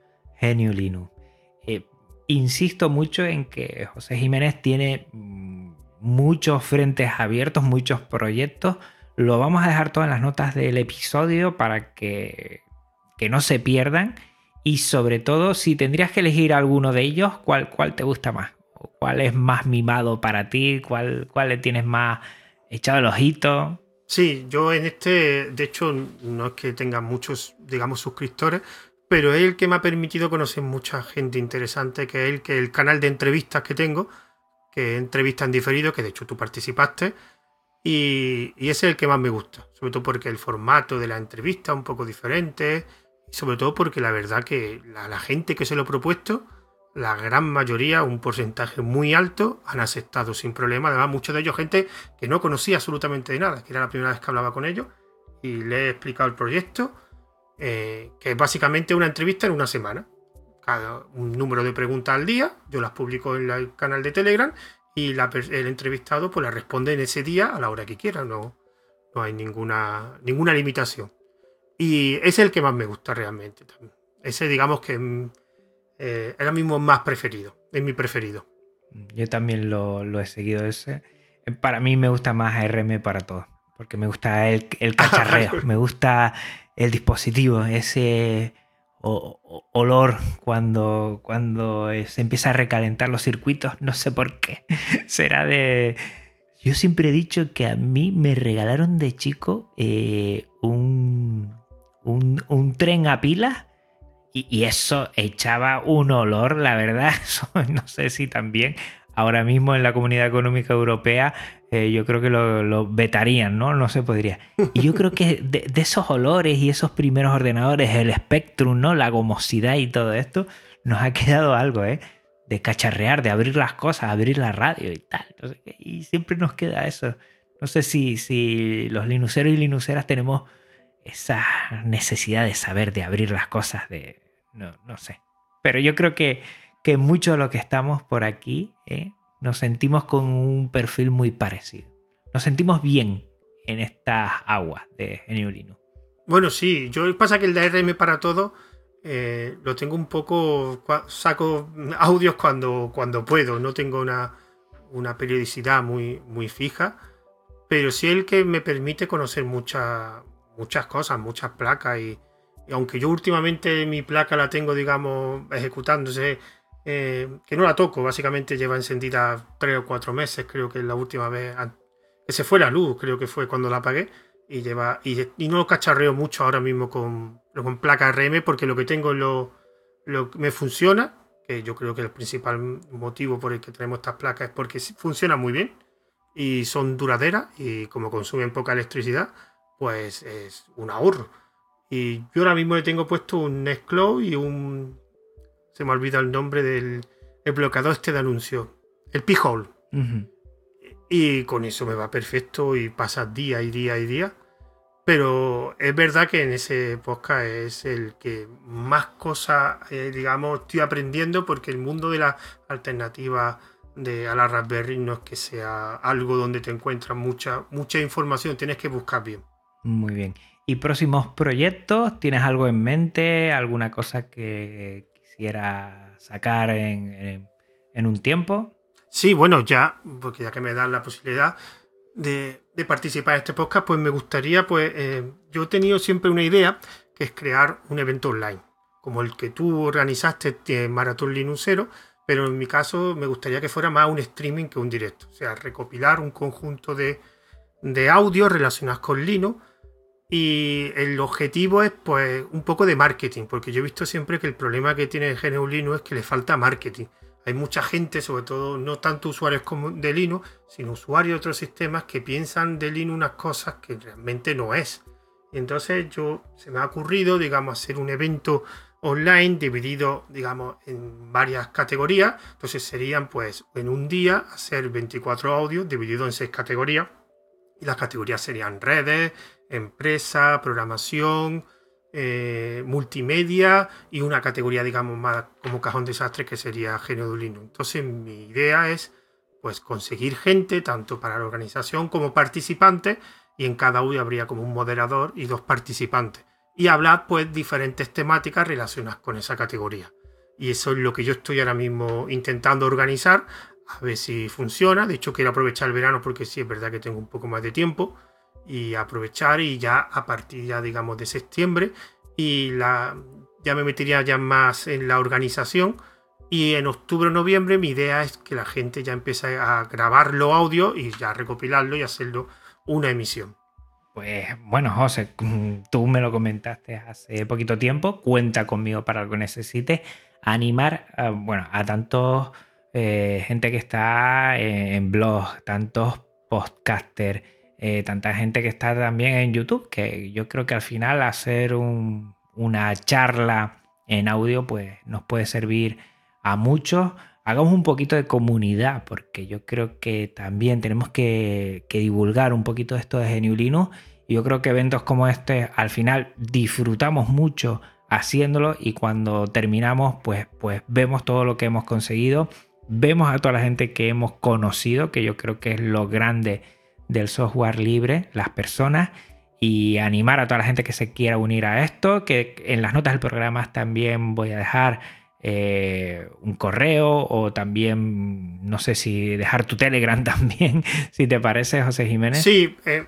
GNU Linux. Eh, insisto mucho en que José Jiménez tiene mm, muchos frentes abiertos, muchos proyectos. Lo vamos a dejar todo en las notas del episodio para que, que no se pierdan. Y sobre todo, si tendrías que elegir alguno de ellos, ¿cuál, cuál te gusta más? ¿O ¿Cuál es más mimado para ti? ¿Cuál, cuál le tienes más echado el ojito? Sí, yo en este, de hecho, no es que tenga muchos, digamos, suscriptores, pero es el que me ha permitido conocer mucha gente interesante, que es el que el canal de entrevistas que tengo, que entrevistas en diferido, que de hecho tú participaste, y, y ese es el que más me gusta, sobre todo porque el formato de la entrevista es un poco diferente, y sobre todo porque la verdad que la, la gente que se lo he propuesto, la gran mayoría, un porcentaje muy alto, han aceptado sin problema. Además, muchos de ellos gente que no conocía absolutamente de nada, que era la primera vez que hablaba con ellos y le he explicado el proyecto, eh, que es básicamente una entrevista en una semana. Cada un número de preguntas al día, yo las publico en la- el canal de Telegram y la el entrevistado pues las responde en ese día a la hora que quiera, no, no hay ninguna, ninguna limitación. Y es el que más me gusta realmente. también. Ese digamos que mm, eh, ahora mismo es más preferido, es mi preferido. Yo también lo, lo he seguido ese. Eh, Para mí me gusta más ARM para todo. Porque me gusta el, el [laughs] cacharreo, [laughs] me gusta el dispositivo, ese olor cuando, cuando eh, se empieza a recalentar los circuitos, no sé por qué. [laughs] Será de... Yo siempre he dicho que a mí me regalaron de chico eh, un, un, tren a pilas y, eso echaba un olor, la verdad. [laughs] No sé si también ahora mismo en la Comunidad Económica Europea yo creo que lo, lo vetarían, ¿no? No se podría. Y yo creo que de, esos olores y esos primeros ordenadores, el Spectrum, ¿no? La gomosidad y todo esto, nos ha quedado algo, ¿eh? De cacharrear, de abrir las cosas, abrir la radio y tal. y siempre nos queda eso. No sé si, si los linuceros y linuceras tenemos esa necesidad de saber, de abrir las cosas, de... No, no sé. Pero yo creo que, que muchos de los que estamos por aquí ¿eh? Nos sentimos con un perfil muy parecido. Nos sentimos bien en estas aguas de GNU. Bueno, sí, yo pasa que el de ARM para todo eh, lo tengo un poco. Saco audios cuando, cuando puedo, no tengo una, una periodicidad muy, muy fija, pero sí el que me permite conocer muchas muchas cosas, muchas placas. Y aunque yo últimamente mi placa la tengo, digamos, ejecutándose, eh, que no la toco, básicamente lleva encendida tres o cuatro meses, creo que es la última vez que se fue la luz, creo que fue cuando la apagué y lleva y, y no cacharreo mucho ahora mismo con, con placa RM porque lo que tengo lo, lo me funciona que yo creo que el principal motivo por el que tenemos estas placas es porque funcionan muy bien y son duraderas y como consumen poca electricidad pues es un ahorro. Y yo ahora mismo le tengo puesto un Nextcloud y un se me olvida el nombre del el bloqueador este de anuncio el P-Hole y con eso me va perfecto y pasa día y día y día. Pero es verdad que en ese podcast es el que más cosas, eh, digamos, estoy aprendiendo porque el mundo de la alternativa de, a la Raspberry no es que sea algo donde te encuentras mucha, mucha información, tienes que buscar bien. Muy bien. ¿Y próximos proyectos? ¿Tienes algo en mente? ¿Alguna cosa que quisiera sacar en, en- en un tiempo? Sí, bueno, ya, porque ya que me dan la posibilidad de, participar en este podcast, pues me gustaría, pues eh, yo he tenido siempre una idea, que es crear un evento online, como el que tú organizaste de Maratón Linuxero, pero en mi caso me gustaría que fuera más un streaming que un directo, o sea, recopilar un conjunto de, de audios relacionados con Linux y el objetivo es pues un poco de marketing, porque yo he visto siempre que el problema que tiene GNU Linux es que le falta marketing. hay mucha gente, sobre todo no tanto usuarios como de Linux, sino usuarios de otros sistemas que piensan de Linux unas cosas que realmente no es. Y entonces yo se me ha ocurrido, digamos, hacer un evento online dividido, digamos, en varias categorías. Entonces serían, pues, en un día hacer 24 audios divididos en seis categorías. Y las categorías serían redes, empresa, programación, eh, multimedia y una categoría, digamos, más como cajón desastre que sería genio de Linux. Entonces mi idea es, pues, conseguir gente, tanto para la organización como participantes, y en cada audio habría como un moderador y dos participantes y hablar pues diferentes temáticas relacionadas con esa categoría. Y eso es lo que yo estoy ahora mismo intentando organizar, a ver si funciona. De hecho, quiero aprovechar el verano porque sí es verdad que tengo un poco más de tiempo y aprovechar y ya a partir ya digamos de septiembre y la, ya me metería ya más en la organización y en octubre o noviembre mi idea es que la gente ya empiece a grabar los audios y ya recopilarlo y hacerlo una emisión. Pues bueno, José, mm, tú me lo comentaste hace poquito tiempo. Cuenta conmigo para lo que necesites. Animar a, bueno, a tantos eh, gente que está en blog, tantos podcasters, eh, tanta gente que está también en YouTube, que yo creo que al final hacer una charla en audio pues nos puede servir a muchos. Hagamos un poquito de comunidad, porque yo creo que también tenemos que, divulgar un poquito esto de Geniulino y yo creo que eventos como este al final disfrutamos mucho haciéndolo y cuando terminamos pues, pues vemos todo lo que hemos conseguido, vemos a toda la gente que hemos conocido, que yo creo que es lo grande del software libre, las personas y animar a toda la gente que se quiera unir a esto, que en las notas del programa también voy a dejar eh, un correo o también, no sé si dejar tu Telegram [laughs] también, si te parece, José Jiménez. Sí, eh,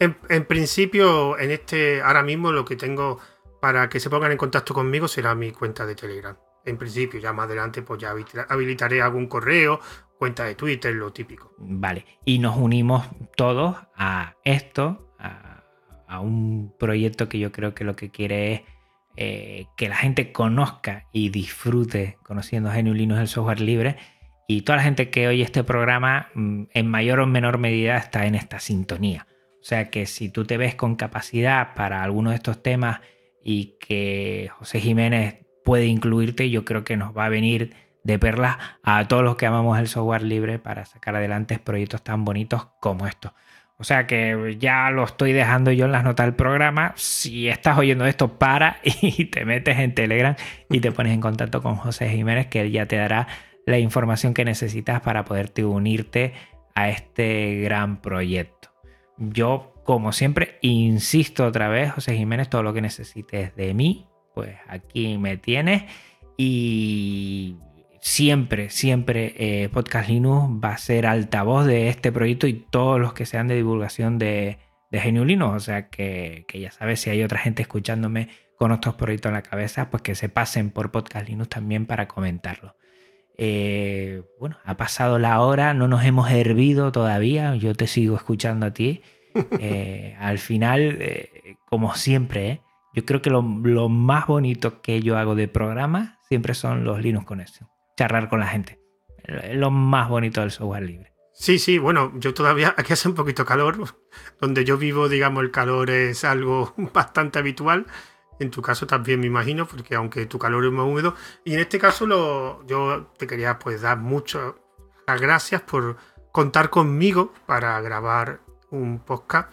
en, principio, en este, ahora mismo lo que tengo para que se pongan en contacto conmigo será mi cuenta de Telegram. En principio, ya más adelante, pues ya habilitaré algún correo, cuenta de Twitter, lo típico. Vale, y nos unimos todos a esto, a, un proyecto que yo creo que lo que quiere es eh, que la gente conozca y disfrute conociendo GNU Linux el software libre. Y toda la gente que oye este programa, mm, en mayor o menor medida, está en esta sintonía. O sea que si tú te ves con capacidad para alguno de estos temas y que José Jiménez puede incluirte, yo creo que nos va a venir de perlas a todos los que amamos el software libre para sacar adelante proyectos tan bonitos como estos. O sea que ya lo estoy dejando yo en las notas del programa. Si estás oyendo esto, para [laughs] y te metes en Telegram y te pones en contacto con José Jiménez, que él ya te dará la información que necesitas para poderte unirte a este gran proyecto. Yo, como siempre, insisto otra vez, José Jiménez, todo lo que necesites de mí, pues aquí me tienes. Y siempre, siempre eh, Podcast Linux va a ser altavoz de este proyecto y todos los que sean de divulgación de, de Linux. O sea que, ya sabes, si hay otra gente escuchándome con otros proyectos en la cabeza, pues que se pasen por Podcast Linux también para comentarlo. Eh, bueno, ha pasado la hora, no nos hemos hervido todavía, yo te sigo escuchando a ti. [laughs] Eh, al final, como siempre, yo creo que lo, más bonito que yo hago de programa siempre son los Linux Connection, charlar con la gente. Lo más bonito del software libre. Sí, sí, bueno, yo todavía, [laughs] aquí hace un poquito calor, donde yo vivo, digamos, el calor es algo [laughs] bastante habitual en tu caso también me imagino, porque aunque tu calor es más húmedo. Y en este caso lo, yo te quería pues dar muchas gracias por contar conmigo para grabar un podcast.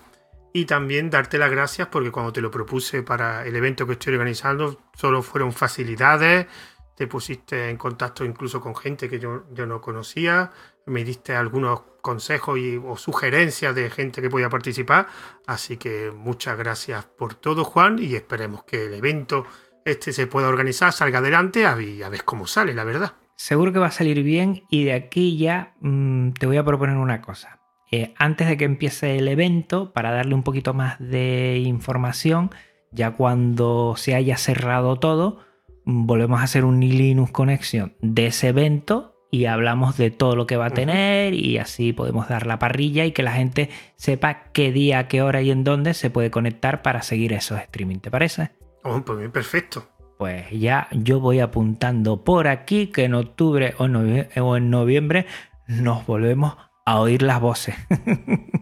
Y también darte las gracias porque cuando te lo propuse para el evento que estoy organizando, solo fueron facilidades. Te pusiste en contacto incluso con gente que yo, yo no conocía. Me diste algunos consejos y, o sugerencias de gente que podía participar. Así que muchas gracias por todo, Juan, y esperemos que el evento este se pueda organizar, salga adelante y a ver cómo sale, la verdad. Seguro que va a salir bien y de aquí ya mm, te voy a proponer una cosa. Eh, antes de que empiece el evento, para darle un poquito más de información, ya cuando se haya cerrado todo, volvemos a hacer un Linux Connection de ese evento y hablamos de todo lo que va a tener y así podemos dar la parrilla y que la gente sepa qué día, qué hora y en dónde se puede conectar para seguir esos streaming. ¿Te parece? Oh, pues perfecto. pues ya yo voy apuntando por aquí que en octubre o, en noviembre nos volvemos a oír las voces. [laughs]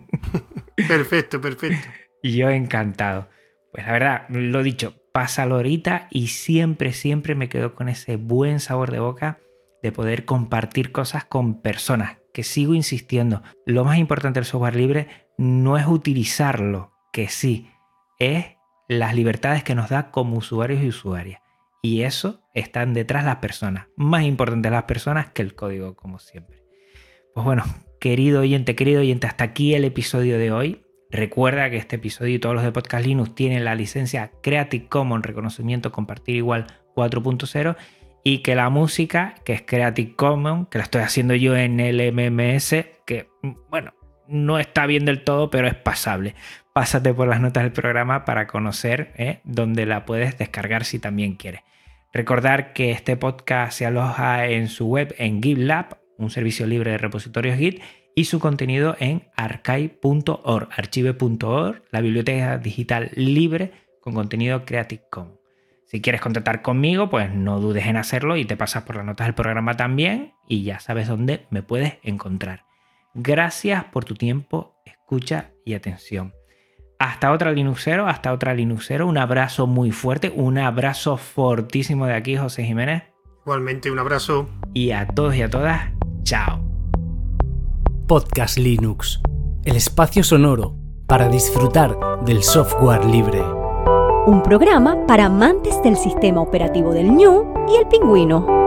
[laughs] Perfecto, perfecto. Y yo encantado. Pues la verdad, lo dicho, pásalo ahorita y siempre, siempre me quedo con ese buen sabor de boca de poder compartir cosas con personas, que sigo insistiendo. Lo más importante del software libre no es utilizarlo, que sí, es las libertades que nos da como usuarios y usuarias. Y eso están detrás las personas. Más importante las personas que el código, como siempre. Pues bueno, querido oyente, querido oyente, hasta aquí el episodio de hoy. Recuerda que este episodio y todos los de Podcast Linux tienen la licencia Creative Commons Reconocimiento Compartir Igual 4.0 y que la música, que es Creative Commons, que la estoy haciendo yo en el MMS, que bueno, no está bien del todo, pero es pasable. Pásate por las notas del programa para conocer ¿eh? dónde la puedes descargar si también quieres. Recordar que este podcast se aloja en su web en GitLab, un servicio libre de repositorios Git, y su contenido en archive.org, archive.org, la biblioteca digital libre con contenido Creative Commons. Si quieres contactar conmigo, pues no dudes en hacerlo y te pasas por las notas del programa también y ya sabes dónde me puedes encontrar. Gracias por tu tiempo, escucha y atención. Hasta otra Linuxero, hasta otra Linuxero. Un abrazo muy fuerte, un abrazo fortísimo de aquí, José Jiménez. Igualmente, un abrazo. Y a todos y a todas, chao. Podcast Linux, el espacio sonoro para disfrutar del software libre. Un programa para amantes del sistema operativo del ñu y el pingüino.